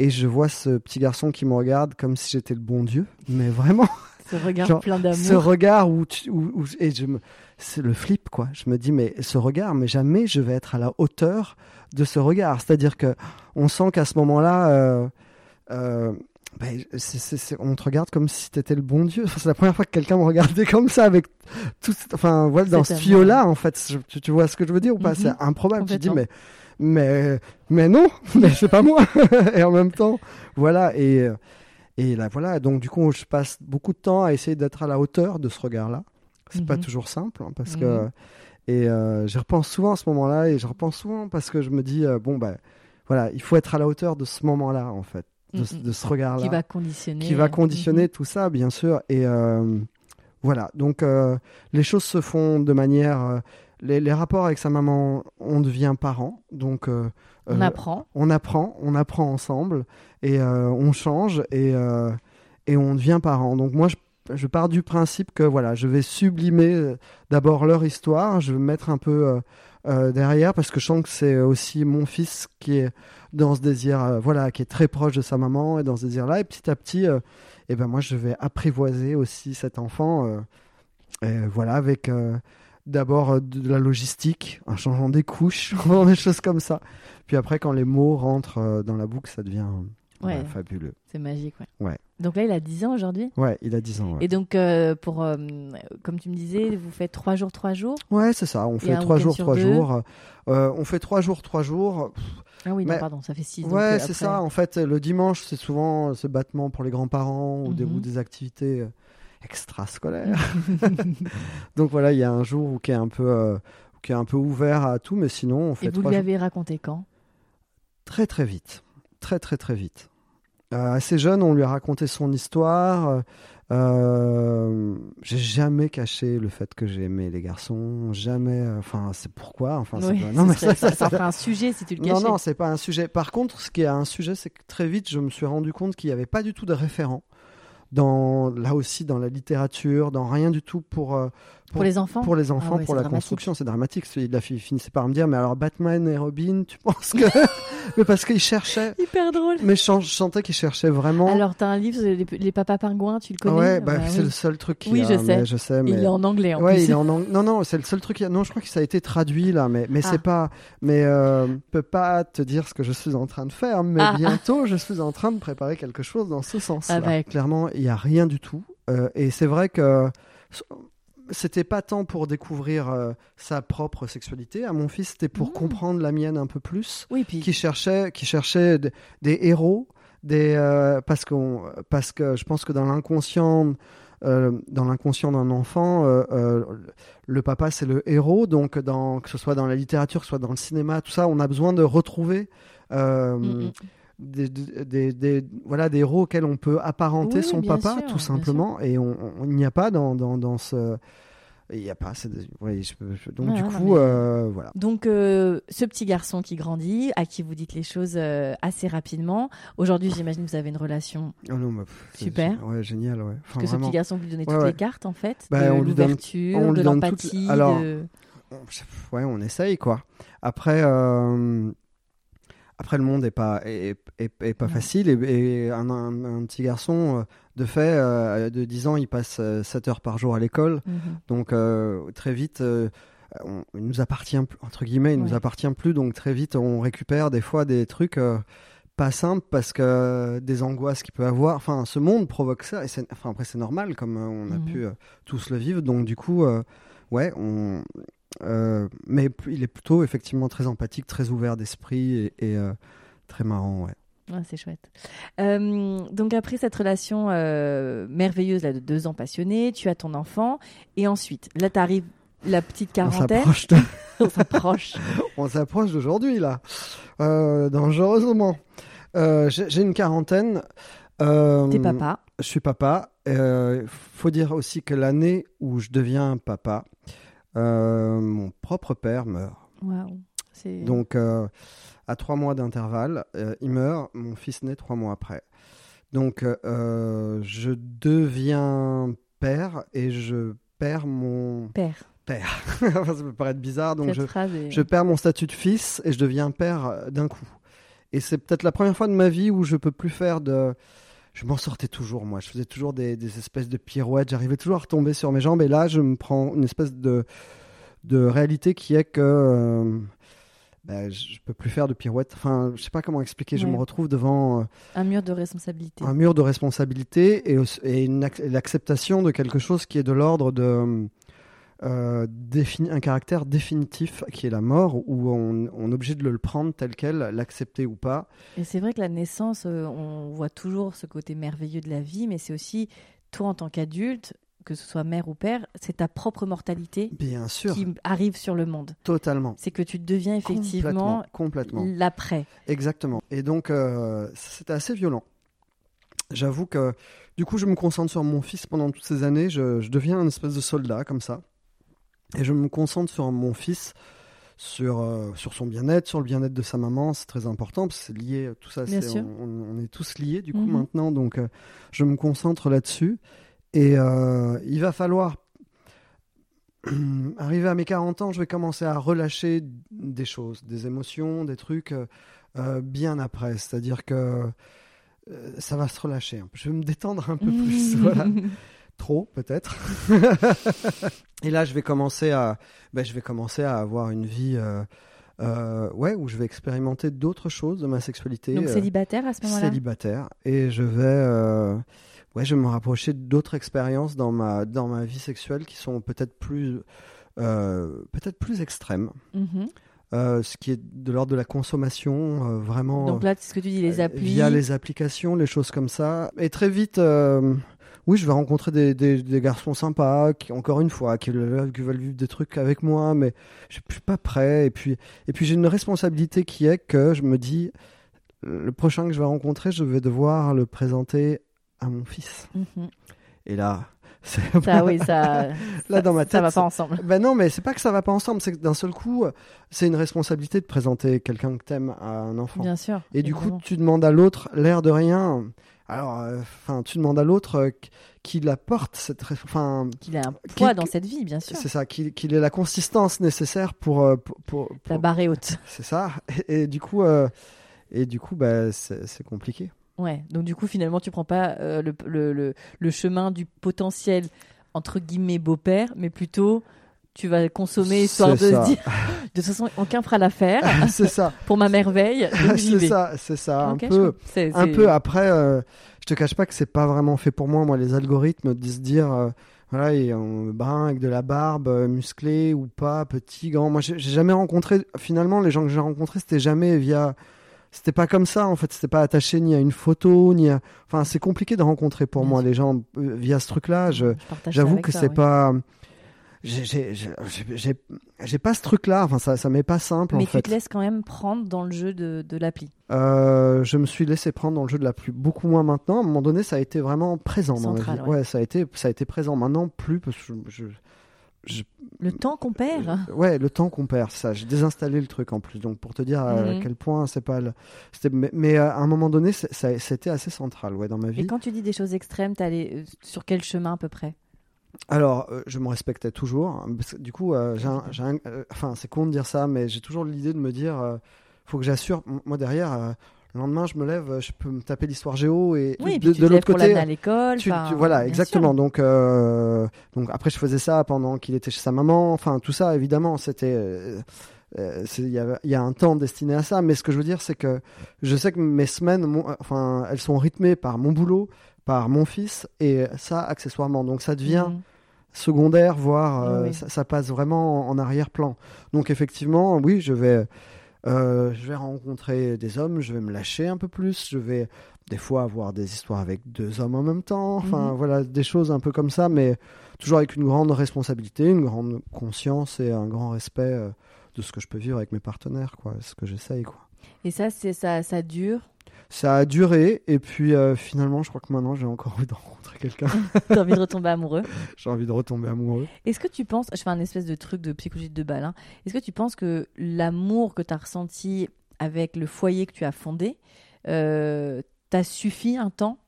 Et je vois ce petit garçon qui me regarde comme si j'étais le bon Dieu, mais vraiment Ce regard Genre, plein ce d'amour. regard où, tu- où- où- et je me, c'est le flip quoi. Je me dis mais ce regard, mais jamais je vais être à la hauteur de ce regard. C'est-à-dire que on sent qu'à ce moment-là, euh, ben, on te regarde comme si t'étais le bon Dieu. Enfin, c'est la première fois que quelqu'un me regardait comme ça avec tout, enfin voilà dans ce tuyau-là en fait. Je- tu, tu vois ce que je veux dire ou pas? Mhm. C'est improbable. Tu te dis mais mais mais non, mais c'est pas moi. et en même temps, voilà et et là voilà. Donc du coup, je passe beaucoup de temps à essayer d'être à la hauteur de ce regard-là. C'est pas Mhm. toujours simple hein, parce que et euh, j'y repense souvent à ce moment-là et je repense souvent parce que je me dis euh, bon bah voilà, il faut être à la hauteur de ce moment-là en fait, de, ce- Mhm. de ce regard-là Qui va conditionner. qui va euh, conditionner tout ça, bien sûr. Et euh, voilà, donc euh, les choses se font de manière. euh, les, les rapports avec sa maman, on devient parents, donc euh, On apprend. on apprend, on apprend ensemble et on change et et on devient parents. Donc moi, je, je pars du principe que voilà, je vais sublimer d'abord leur histoire, je vais me mettre un peu euh, derrière parce que je sens que c'est aussi mon fils qui est dans ce désir, euh, voilà, qui est très proche de sa maman et dans ce désir-là. Et petit à petit, euh, eh ben moi, je vais apprivoiser aussi cet enfant, et voilà, avec d'abord de la logistique, en changeant des couches, en des choses comme ça. Puis après, quand les mots rentrent dans la boucle, ça devient ouais, fabuleux. C'est magique, ouais. Ouais. Donc là, il a 10 ans aujourd'hui. Ouais, il a 10 ans. Ouais, Et donc, euh, pour, euh, comme tu me disais, vous faites 3 jours, 3 jours Ouais, c'est ça. On fait un 3 week-end jours, sur 3 deux jours. Euh, on fait 3 jours, 3 jours. Ah oui, non, Mais- pardon, ça fait 6. Ouais, c'est ça. En fait, le dimanche, c'est souvent euh, ce battement pour les grands-parents ou, des, Mhm. ou des activités euh, extrascolaires. Donc voilà, il y a un jour où qui est un peu, euh, qui est un peu ouvert à tout, mais sinon, on fait Et vous lui avez raconté quand? Très très vite, très très très vite. Assez jeune, on lui a raconté son histoire. Euh, j'ai jamais caché le fait que j'ai aimé les garçons, jamais. euh, Enfin, c'est pourquoi. Enfin, c'est Oui, pas- ce non, mais serait- ça- ça, ça ferait un sujet si tu le non, non, c'est pas un sujet. Par contre, ce qui est un sujet, c'est que très vite, je me suis rendu compte qu'il n'y avait pas du tout de référent dans là aussi dans la littérature, dans rien du tout pour pour les enfants? Pour les enfants, Ah ouais, pour la dramatique. construction, c'est dramatique. Il a fi- finissait par me dire, mais alors Batman et Robin, tu penses que Mais parce qu'il cherchait. Hyper drôle. Mais je, sentais qu'il cherchait vraiment. Alors, t'as un livre, les, les papas pingouins, tu le connais? Ouais, bah, Bah c'est oui. le seul truc qu'il Oui, a, je sais. mais je sais, mais Il est en anglais en ouais, plus. il est en ang- Non, non, c'est le seul truc. qu'il y a- Non, je crois que ça a été traduit là, mais mais Ah. c'est pas. Mais euh, peux pas te dire ce que je suis en train de faire, mais Ah. bientôt je suis en train de préparer quelque chose dans ce sens-là. Ah Clairement, il y a rien du tout, Euh, et c'est vrai que c'était pas tant pour découvrir euh, sa propre sexualité. À mon fils, c'était pour Mmh. comprendre la mienne un peu plus Oui, puis qui cherchait, qui cherchait des héros, des, euh, parce, qu'on, parce que je pense que dans l'inconscient, euh, dans l'inconscient d'un enfant, le papa c'est le héros, donc dans, que ce soit dans la littérature, que ce soit dans le cinéma, tout ça, on a besoin de retrouver euh, Mm, mm. Des, des- voilà, des héros auxquels on peut apparenter Oui, son papa, sûr, tout simplement, et on on- il n'y a pas dans, dans, dans ce... Il n'y a pas, ouais, je je- donc du coup, mais- euh, voilà. Donc, euh, ce petit garçon qui grandit, à qui vous dites les choses euh, assez rapidement. Aujourd'hui, j'imagine que vous avez une relation. Oh non, bah, pff, c'est- Super. Ouais, génial, ouais. Enfin, que ce petit garçon vous lui toutes ouais. les cartes, en fait. Bah, de on donne- l'ouverture, on de l'empathie. alors- de- Ouais, on essaye quoi. Après, euh, après le monde est pas est, est- est pas facile et, et un, un- un petit garçon euh, de fait euh, de 10 ans, il passe 7 heures par jour à l'école, Mhm. donc euh, très vite. euh, on, il nous appartient plus- entre guillemets, il nous appartient plus, donc très vite on récupère des fois des trucs euh, pas simples parce que des angoisses qu'il peut avoir. Enfin, ce monde provoque ça et enfin après c'est normal comme euh, on a Mhm. pu euh, tous le vivre, donc du coup euh, ouais on euh, mais il est plutôt effectivement très empathique, très ouvert d'esprit et, et, euh, très marrant. Ouais. Ouais, c'est chouette. Euh, donc après cette relation euh, merveilleuse là, de deux ans passionnés, tu as ton enfant et ensuite là t'arrives la petite quarantaine, on s'approche. on s'approche d'aujourd'hui là, euh, dangereusement. J'ai une quarantaine. T'es papa. Je suis papa. Il faut dire aussi que l'année où je deviens papa, mon propre père meurt. Waouh. C'est Donc, à trois mois d'intervalle, euh, il meurt. Mon fils naît trois mois après. Donc, euh, je deviens père et je perds mon père. père. ça peut paraître bizarre. Donc, je, est- je perds mon statut de fils et je deviens père euh, d'un coup. Et c'est peut-être la première fois de ma vie où je peux plus faire de. Je m'en sortais toujours, moi. Je faisais toujours des, des espèces de pirouettes. J'arrivais toujours à retomber sur mes jambes. Et là, je me prends une espèce de, de réalité qui est que euh, ben, je peux plus faire de pirouettes. Enfin, je sais pas comment expliquer. Je me retrouve devant euh, un mur de responsabilité. un mur de responsabilité et, l'acceptation de quelque chose qui est de l'ordre de euh, un caractère définitif qui est la mort où on, on est obligé de le prendre tel quel, l'accepter ou pas. Et c'est vrai que la naissance, euh, on voit toujours ce côté merveilleux de la vie, mais c'est aussi toi en tant qu'adulte, que ce soit mère ou père, c'est ta propre mortalité Bien sûr, qui arrive sur le monde. totalement. C'est que tu deviens effectivement complètement, complètement. l'après. Exactement. Et donc, euh, c'était assez violent. J'avoue que, du coup, je me concentre sur mon fils pendant toutes ces années. Je, je deviens un espèce de soldat, comme ça. Et je me concentre sur mon fils, sur, euh, sur son bien-être, sur le bien-être de sa maman. C'est très important, parce que c'est lié, tout ça, Bien c'est- sûr. on, on est tous liés, du coup, Mhm. maintenant. Donc, euh, je me concentre là-dessus. Et euh, il va falloir arriver à mes 40 ans, je vais commencer à relâcher des choses, des émotions, des trucs euh, euh, bien après. C'est-à-dire que euh, ça va se relâcher. Je vais me détendre un peu plus. voilà. Trop, peut-être. Et là, je vais commencer à, ben, je vais commencer à avoir une vie, euh, ouais, où je vais expérimenter d'autres choses de ma sexualité. Donc célibataire à ce moment-là? célibataire et je vais ouais je vais me rapprocher d'autres expériences dans ma dans ma vie sexuelle qui sont peut-être plus euh, peut-être plus extrêmes Mhm. Euh, ce qui est de l'ordre de la consommation euh, vraiment Donc là, c'est ce que tu dis, les applis. via les applications les choses comme ça et très vite oui, je vais rencontrer des, des, des garçons sympas qui, encore une fois, qui veulent, qui veulent vivre des trucs avec moi, mais je suis pas prêt. Et puis, et puis j'ai une responsabilité qui est que je me dis, le prochain que je vais rencontrer, je vais devoir le présenter à mon fils. Mhm. Et là, Ça, oui, ça. Là, dans ma ça tête, va c'est- pas ensemble. Ben non, mais c'est pas que ça va pas ensemble, c'est que d'un seul coup, c'est une responsabilité de présenter quelqu'un que t'aimes à un enfant. Bien sûr. Et du coup, tu demandes à l'autre, l'air de rien. Alors, euh, enfin, tu demandes à l'autre euh, qu- qu'il apporte cette, enfin, qu'il a un poids dans cette vie, bien sûr. c'est ça, qu'il qu'il ait la consistance nécessaire pour, euh, pour, pour- La barre est haute. c'est ça. Et, et du coup, et du coup, bah, c'est compliqué. Ouais. Donc du coup, finalement, tu prends pas euh, le, le, le, le chemin du potentiel entre guillemets beau-père, mais plutôt tu vas consommer histoire de se dire de toute façon aucun fera l'affaire c'est ça, pour ma merveille. C'est ça, c'est ça. Un peu, un peu après, euh, je te cache pas que c'est pas vraiment fait pour moi, moi, les algorithmes, de se dire, euh, voilà, il est un brun avec de la barbe, euh, musclé ou pas, petit, grand. Moi, j'ai j'ai jamais rencontré, finalement, les gens que j'ai rencontrés, c'était jamais via. C'était pas comme ça, en fait, c'était pas attaché ni à une photo, ni à. Enfin, c'est compliqué de rencontrer pour Bien moi sûr. les gens euh, via ce Je partage ça J'avoue que c'est pas. j'ai- pas ce truc-là, enfin, ça, ça m'est pas simple, Mais en tu fait. te laisses quand même prendre dans le jeu de, de l'appli. Euh, je me suis laissé prendre dans le jeu de la pluie beaucoup moins maintenant. À un moment donné, ça a été vraiment présent dans Central, ma vie. ouais. ça a été, ça a été présent. Maintenant, plus parce que je, je- Le temps qu'on perd. euh, ouais, le temps qu'on perd, ça. J'ai désinstallé le truc en plus, donc pour te dire à Mhm. quel point c'est pas. Le... c'était- Mais, mais, euh, à un moment donné, c'était assez central, ouais, dans ma Et vie. quand tu dis des choses extrêmes, t'es allé euh, sur quel chemin à peu près? Alors, euh, je me respectais toujours. hein, parce que, du coup, euh, j'ai un- j'ai un- euh, enfin, c'est con de dire ça, mais j'ai toujours l'idée de me dire, faut que j'assure. Moi derrière, le lendemain, je me lève, euh, je peux me taper l'histoire géo et Oui, et de, de l'autre pour côté. l'amener à l'école. Voilà, exactement. sûr. Donc, euh, donc après, je faisais ça pendant qu'il était chez sa maman. Enfin, tout ça, évidemment, c'était. euh, euh, Il y, a, il y a un temps destiné à ça, mais ce que je veux dire, c'est que je sais que mes semaines, mon- enfin, elles sont rythmées par mon boulot, par mon fils, et ça accessoirement. Donc ça devient Mhm. secondaire, voire Oui, ça, ça passe vraiment en, en arrière-plan. Donc effectivement, oui, je vais, euh, je vais rencontrer des hommes, je vais me lâcher un peu plus, je vais des fois avoir des histoires avec deux hommes en même temps, enfin Mhm. voilà, des choses un peu comme ça, mais toujours avec une grande responsabilité, une grande conscience et un grand respect euh, de ce que je peux vivre avec mes partenaires, quoi, ce que j'essaye, quoi. Et ça, c'est ça, ça dure. Ça a duré, et puis euh, finalement, je crois que maintenant, j'ai encore envie de rencontrer quelqu'un. T'as envie de retomber amoureux. j'ai envie de retomber amoureux. Est-ce que tu penses, je fais un espèce de truc de psychologie de balle, hein. est-ce que tu penses que l'amour que tu as ressenti avec le foyer que tu as fondé euh, t'a suffi un temps?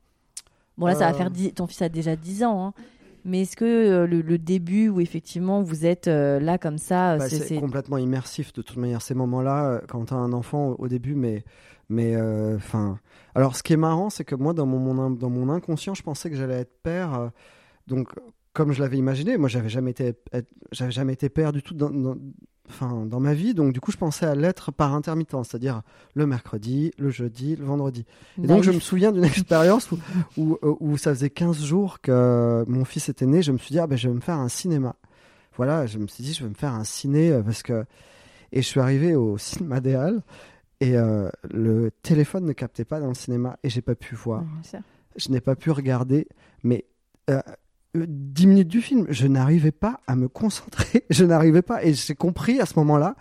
Bon là, ça va Euh. faire dix- ton fils a déjà 10 ans, hein. mais est-ce que euh, le, le début où effectivement vous êtes euh, là comme ça, Bah, c'est- complètement immersif de toute manière ces moments-là euh, quand tu as un enfant au, au début mais mais euh, enfin alors ce qui est marrant c'est que moi dans mon, dans mon inconscient je pensais que j'allais être père euh, donc comme je l'avais imaginé moi j'avais jamais été j'avais jamais été père du tout dans, dans- enfin dans ma vie donc du coup je pensais à l'être par intermittence c'est-à-dire le mercredi le jeudi le vendredi et donc je me souviens d'une expérience où, où, euh, où ça faisait 15 jours que mon fils était né. Je me suis dit, ah ben, je vais me faire un cinéma. Voilà, je me suis dit, je vais me faire un ciné parce que. Et je suis arrivé au cinéma des Halles et euh, le téléphone ne captait pas dans le cinéma et j'ai pas pu voir. Ouais. Je n'ai pas pu regarder, mais. euh, euh, 10 minutes du film, je n'arrivais pas à me concentrer, je n'arrivais pas, et j'ai compris à ce moment-là,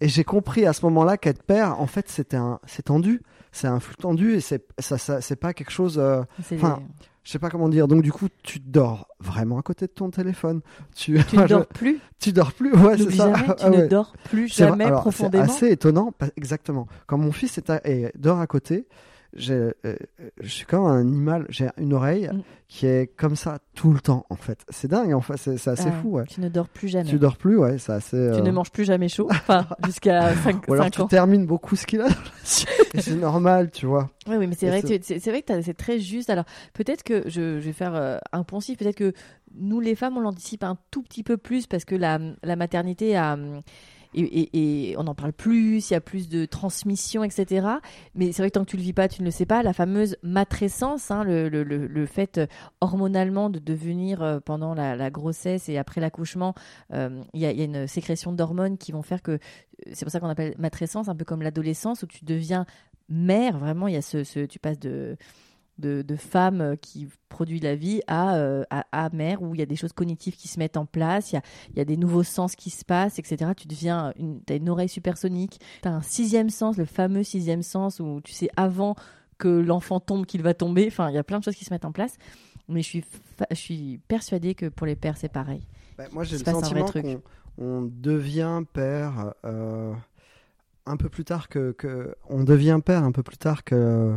et j'ai compris à ce moment-là qu'être père, en fait, c'était un, c'est tendu, c'est un flux tendu, et c'est, ça, ça, c'est pas quelque chose, euh, je sais pas comment dire. Donc du coup, tu dors vraiment à côté de ton téléphone. Tu, Tu ne dors plus, tu dors plus. Ouais, c'est ça. jamais, tu Ah ne ouais. dors plus jamais alors, profondément. C'est assez étonnant, pas- exactement. Quand mon fils est à- et dort à côté, je suis comme un animal. J'ai une oreille Mm. qui est comme ça tout le temps. En fait, c'est dingue. En fait, c'est, assez Ah, fou. Ouais. Tu ne dors plus jamais. Tu dors plus, ouais. C'est assez. Tu euh, ne manges plus jamais chaud, enfin jusqu'à 5, Ou alors tu ans. termines beaucoup ce qu'il a c'est normal, tu vois. Oui, oui, mais c'est vrai, que c'est c'est vrai que t'as- c'est très juste. Alors, peut-être que je, je vais faire euh, un poncif, peut-être que nous, les femmes, on l'anticipe un tout petit peu plus parce que la, la maternité a. hum, Et, on en parle plus, il y a plus de transmission, etc. Mais c'est vrai que tant que tu le vis pas, tu ne le sais pas. La fameuse matrescence, hein, le, le- le- fait euh, hormonalement de devenir euh, pendant la, grossesse et après l'accouchement, euh, il y, a, une sécrétion d'hormones qui vont faire que c'est pour ça qu'on appelle matrescence, un peu comme l'adolescence où tu deviens mère. Vraiment, il y a ce- tu passes de de, de femme euh, qui produit la vie à, euh, à, à mère, où il y a des choses cognitives qui se mettent en place, il y a, il y a des nouveaux sens qui se passent, etc. Tu deviens une, as une oreille supersonique, tu as un sixième sens, le fameux sixième sens, où tu sais avant que l'enfant tombe qu'il va tomber. Enfin, il y a plein de choses qui se mettent en place. Mais je suis, je suis persuadée que pour les pères, c'est pareil. Bah, moi, j'ai le sentiment qu'on on devient père euh, un peu plus tard que, que on devient père un peu plus tard que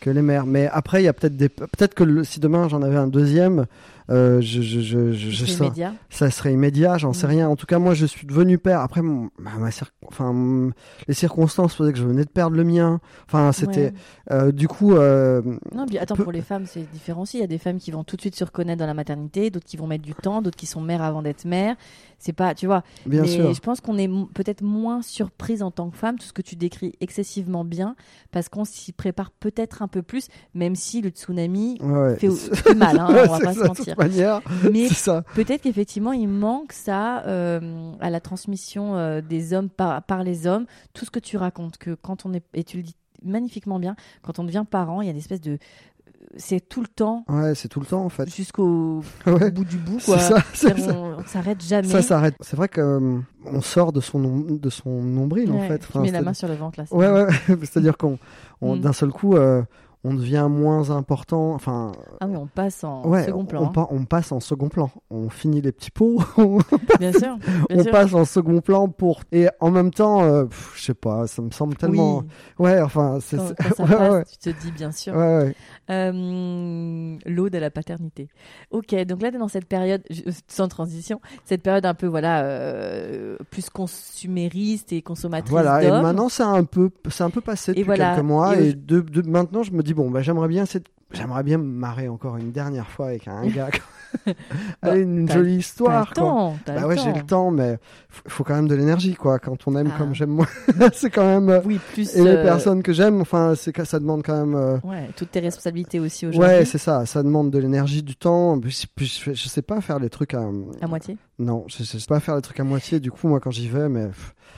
que les mères. Mais après, il y a peut-être des peut-être que le- si demain j'en avais un deuxième, euh, je, je, je, immédiat. ça serait immédiat, j'en sais Mm. rien. En tout cas, moi, je suis devenu père. Après, mon- ma, ma cir- enfin, les circonstances faisaient que je venais de perdre le mien. Enfin, c'était Ouais. euh, du coup. euh, Non, puis attends, peu- pour les femmes, c'est différent aussi. Il y a des femmes qui vont tout de suite se reconnaître dans la maternité, d'autres qui vont mettre du temps, d'autres qui sont mères avant d'être mères. C'est pas, tu vois. bien mais sûr. je pense qu'on est peut-être moins surprise en tant que femme, tout ce que tu décris excessivement bien, parce qu'on s'y prépare peut-être un peu plus, même si le tsunami Ouais, fait, fait mal, hein, on va pas ça, se mentir. manière, Mais peut-être qu'effectivement, il manque ça euh, à la transmission euh, des hommes par, par les hommes. Tout ce que tu racontes, que quand on est, et tu le dis magnifiquement bien, quand on devient parent, il y a une espèce de. C'est tout le temps Ouais, c'est tout le temps en fait. jusqu'au Ouais. bout du bout, quoi. ça. On, on s'arrête jamais. Ça s'arrête. C'est vrai que euh, on sort de son de son nombril en fait. tu Enfin, mets la main sur le ventre là. Ouais, ouais. C'est-à-dire qu'on on- Mm. d'un seul coup, euh, on devient moins important. Enfin, Ah oui, on passe en ouais, second on- plan. On, hein. pa- on passe en second plan. On finit les petits pots. on Bien sûr. Bien sûr. passe en second plan pour. Et en même temps, euh, je sais pas, ça me semble tellement. Oui, Ouais, enfin, c'est. ouais, tu te dis bien sûr. Euh, L'aude à la paternité. Ok, donc là, dans cette période, je- sans transition, cette période un peu, voilà, euh, plus consumériste et consommatrice Voilà, et maintenant c'est un peu, un peu passé depuis voilà, quelques mois, et et, de, de- maintenant je me dis bon, bah, j'aimerais bien, cette- j'aimerais bien me marrer encore une dernière fois avec un gars, Allez, une t'as- jolie T'as histoire, le quoi. temps, t'as Bah ouais, j'ai le temps, mais f- faut quand même de l'énergie, quoi. Quand on aime Ah. comme j'aime moi, c'est quand même. Oui, plus Et les euh, personnes que j'aime, enfin, c'est ça demande quand même. euh, ouais, toutes tes responsabilités aussi aujourd'hui. Ouais, c'est ça. Ça demande de l'énergie, du temps. Puis, puis je, je sais pas faire les trucs à. à moitié. Non, je, je sais pas faire les trucs à moitié. Du coup, moi, quand j'y vais, mais.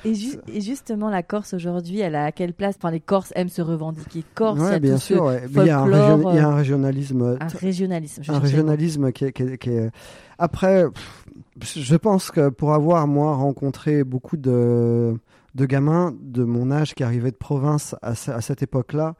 Et, ju- et justement, la Corse aujourd'hui, elle a à quelle place? Enfin, les Corses aiment se revendiquer Corse. il y ouais, a bien tout sûr. ouais. Il y, région- il y a un régionalisme. euh, un régionalisme. je un régionalisme qui est, qui est- qui est- Après, je pense que pour avoir, moi, rencontré beaucoup de, de gamins de mon âge qui arrivaient de province à, à cette époque-là,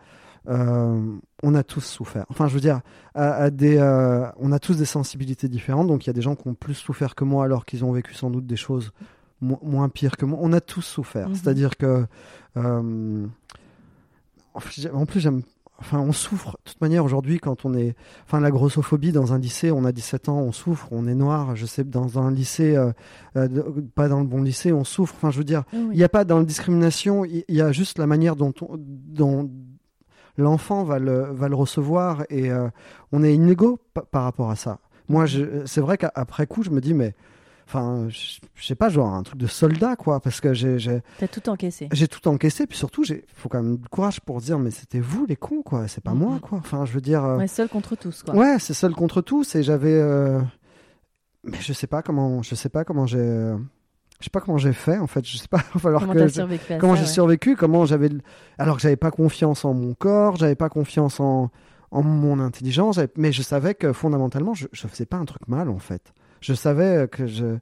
euh, on a tous souffert. Enfin, je veux dire, à, à des, euh, on a tous des sensibilités différentes. Donc, il y a des gens qui ont plus souffert que moi alors qu'ils ont vécu sans doute des choses mo- moins pires que moi. On a tous souffert. Mhm. C'est-à-dire que... euh, en plus, j'aime... Enfin, on souffre. De toute manière, aujourd'hui, quand on est... Enfin, la grossophobie dans un lycée, on a 17 ans, on souffre, on est noir. Je sais, dans un lycée, euh, euh, pas dans le bon lycée, on souffre. Enfin, je veux dire, oui. il n'y a pas dans la discrimination, il y a juste la manière dont, on- dont l'enfant va le, va le recevoir et euh, on est inégaux pa- par rapport à ça. Moi, je- c'est vrai qu'après coup, je me dis, mais, enfin, je, je sais pas, genre un truc de soldat, quoi, parce que j'ai, T'as tout encaissé. j'ai tout encaissé, puis surtout, il faut quand même du courage pour dire, mais c'était vous les cons, quoi, c'est pas Mhm. moi, quoi. Enfin, je veux dire. euh, Ouais, seul contre tous, quoi. Ouais, c'est seul contre tous et j'avais euh, mais je sais pas comment je sais pas comment j'ai je sais pas comment j'ai fait en fait, je sais pas, il va falloir Comment que survécu à comment j'ai ouais. survécu, comment j'avais alors que j'avais pas confiance en mon corps, j'avais pas confiance en en mon intelligence, mais je savais que fondamentalement je je faisais pas un truc mal en fait. Je savais que je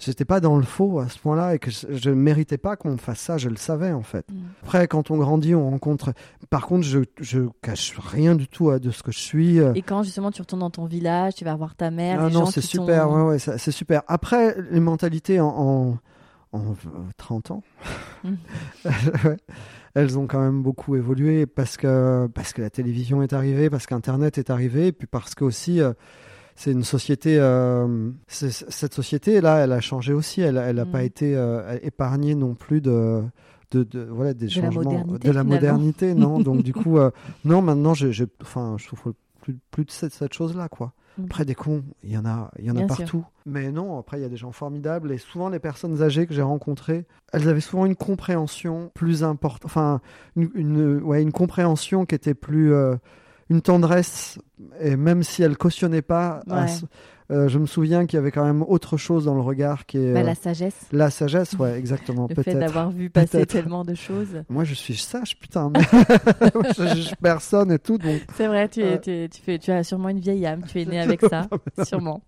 j'étais pas dans le faux à ce point-là et que je, je méritais pas qu'on me fasse ça, je le savais en fait. Mm. Après quand on grandit, on rencontre par contre je je cache rien du tout euh, de ce que je suis. euh, Et quand justement tu retournes dans ton village, tu vas voir ta mère, ah les non, c'est super, ouais, ouais, c'est super. Après, les mentalités en, en, en, euh, 30 ans, Mm. elles ont quand même beaucoup évolué parce que, parce que la télévision est arrivée, parce qu'Internet est arrivé, et puis parce que aussi, euh, c'est une société, euh, cette société-là, elle a changé aussi, elle n'a Mm. pas été euh, épargnée non plus de... De, de- voilà des De la changements modernité, de la modernité non donc du coup euh, non maintenant je, je enfin je souffre plus, plus de cette, cette chose là quoi Mm. après des cons, il y en a, il y en a sûr. partout. Mais non, après il y a des gens formidables et souvent les personnes âgées que j'ai rencontrées, elles avaient souvent une compréhension plus importante, enfin une, une- ouais, une compréhension qui était plus, euh, une tendresse, et même si elle cautionnait pas, Ouais. euh, je me souviens qu'il y avait quand même autre chose dans le regard qui est Bah, euh, la sagesse. la sagesse, ouais, exactement, Le fait peut-être. d'avoir vu passer tellement de choses. Moi, je suis sage, putain. mais- je juge personne et tout, donc. C'est vrai, tu, es- Ouais. tu, es- tu fais, tu as sûrement une vieille âme, tu es né avec ça, sûrement.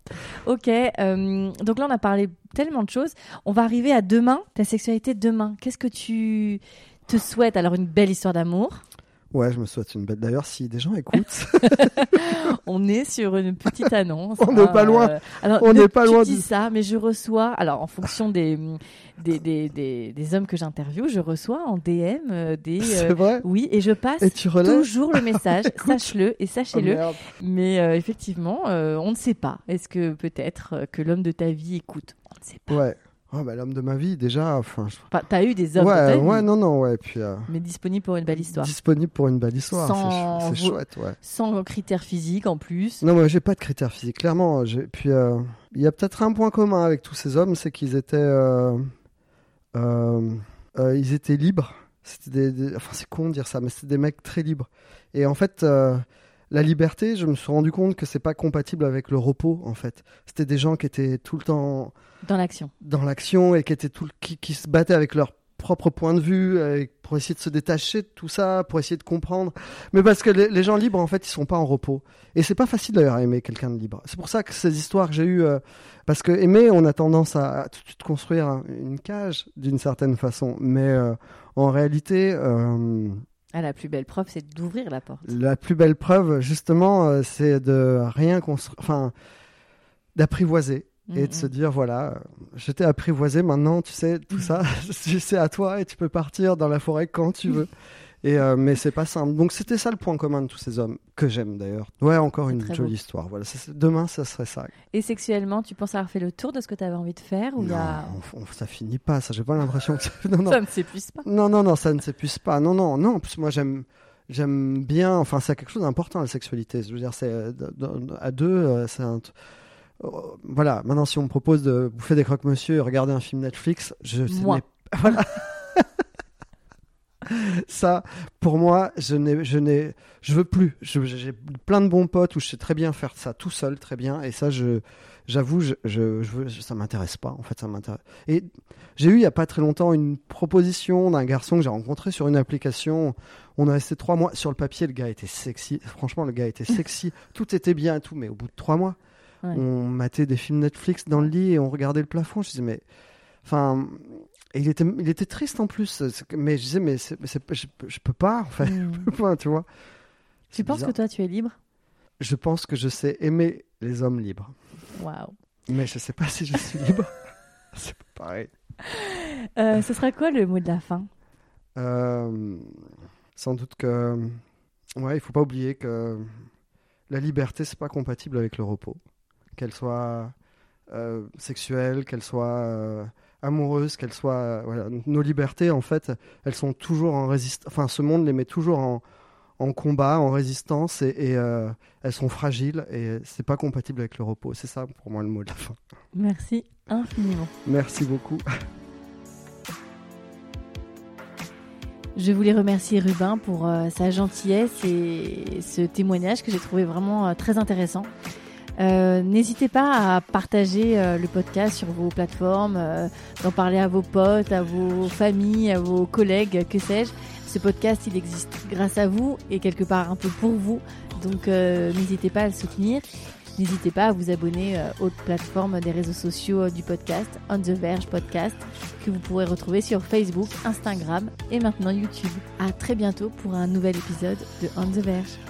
Ok, euh, donc là on a parlé tellement de choses. On va arriver à demain, ta sexualité demain. Qu'est-ce que tu te souhaites? Alors une belle histoire d'amour. Ouais, je me souhaite une belle. D'ailleurs, si des gens écoutent, On est sur une petite annonce. On n'est hein, pas loin. euh, alors, On ne- n'est pas loin dis du- ça, mais je reçois, alors en fonction des, des, des, des, des hommes que j'interviewe, je reçois en DM euh, des... c'est euh, vrai. oui, et je passe Et tu relèves. toujours le message, sache-le et Oh, sachez-le. merde. Mais effectivement, on ne sait pas. Est-ce que peut-être que l'homme de ta vie écoute? On ne sait pas. Ouais. Oh, bah, l'homme de ma vie, déjà. Enfin, t'as eu des hommes de ta ouais, vie, ouais, non, non, ouais. Puis euh, mais disponibles pour une belle histoire. disponible pour une belle histoire. c'est Sans chouette, ouais. Sans critères physiques en plus. Non, moi, j'ai pas de critères physiques, clairement. Puis, euh, il y a peut-être un point commun avec tous ces hommes, c'est qu'ils étaient, euh, ils étaient libres. C'était des, enfin, c'est con de dire ça, mais c'était des mecs très libres. Et en fait, la liberté, je me suis rendu compte que c'est pas compatible avec le repos, en fait. C'était des gens qui étaient tout le temps Dans l'action. dans l'action et qui étaient tout, le- qui, qui se battaient avec leur propre point de vue euh, pour essayer de se détacher de tout ça, pour essayer de comprendre. Mais parce que les, les gens libres, en fait, ils sont pas en repos. Et c'est pas facile d'ailleurs à aimer quelqu'un de libre. C'est pour ça que ces histoires que j'ai eues, euh, parce que aimer, on a tendance à, à tout de suite construire un- une cage d'une certaine façon. Mais euh, en réalité, euh, Ah, la plus belle preuve, c'est d'ouvrir la porte. la plus belle preuve, justement, euh, c'est de rien construire, enfin, d'apprivoiser et de Mhm. se dire voilà, euh, je t'ai apprivoisé, maintenant tu sais tout ça, c'est à toi et tu peux partir dans la forêt quand tu veux. Et euh, mais c'est pas simple. Donc c'était ça le point commun de tous ces hommes que j'aime d'ailleurs. Ouais, encore une jolie beau. histoire. Voilà, Ça, demain ça serait ça. Et sexuellement, tu penses avoir fait le tour de ce que tu avais envie de faire ou Non, a... on- on- ça finit pas. Ça, j'ai pas l'impression que ça- non non Ça ne s'épuise pas. non non non ça ne s'épuise pas. Non non non. En plus moi j'aime j'aime bien. Enfin c'est quelque chose d'important la sexualité. Je veux dire c'est euh, à deux euh, c'est un euh, voilà, maintenant si on me propose de bouffer des croque-monsieur et regarder un film Netflix, je Moi. Voilà. Ça, pour moi, je n'ai, je n'ai, je veux plus. Je- J'ai plein de bons potes où je sais très bien faire ça tout seul, très bien. Et ça, je, j'avoue, je, je, ça m'intéresse pas. En fait, ça m'intéresse. Et j'ai eu il y a pas très longtemps une proposition d'un garçon que j'ai rencontré sur une application. On a resté trois mois sur le papier. Le gars était sexy. Franchement, le gars était sexy. tout était bien et tout. Mais au bout de trois mois, Ouais. on matait des films Netflix dans le lit et on regardait le plafond. Je disais mais, enfin. Et il était, il était triste en plus. Mais je disais, mais, je, je peux pas, en fait. Mm. Je peux pas, tu vois. Tu penses bizarre. que toi, tu es libre? Je pense que je sais aimer les hommes libres. Waouh. Mais je sais pas si je suis libre. c'est pas pareil. Euh, ce sera quoi le mot de la fin? Euh, sans doute que. Ouais, il faut pas oublier que la liberté, c'est pas compatible avec le repos. Qu'elle soit euh, sexuelle, qu'elle soit amoureuse, qu'elle soit. euh, voilà. Nos libertés, en fait, elles sont toujours en résistance. Enfin, ce monde les met toujours en, en combat, en résistance, et, et, euh, elles sont fragiles, et c'est pas compatible avec le repos. C'est ça, pour moi, le mot de la fin. Merci infiniment. Merci beaucoup. Je voulais remercier Rubin pour euh, sa gentillesse et ce témoignage que j'ai trouvé vraiment euh, très intéressant. Euh, N'hésitez pas à partager euh, le podcast sur vos plateformes, euh, d'en parler à vos potes, à vos familles, à vos collègues, que sais-je. Ce podcast, il existe grâce à vous et quelque part un peu pour vous. Donc euh, n'hésitez pas à le soutenir. N'hésitez pas à vous abonner euh, aux plateformes des réseaux sociaux euh, du podcast, On the Verge Podcast, que vous pourrez retrouver sur Facebook, Instagram et maintenant YouTube. À très bientôt pour un nouvel épisode de On the Verge.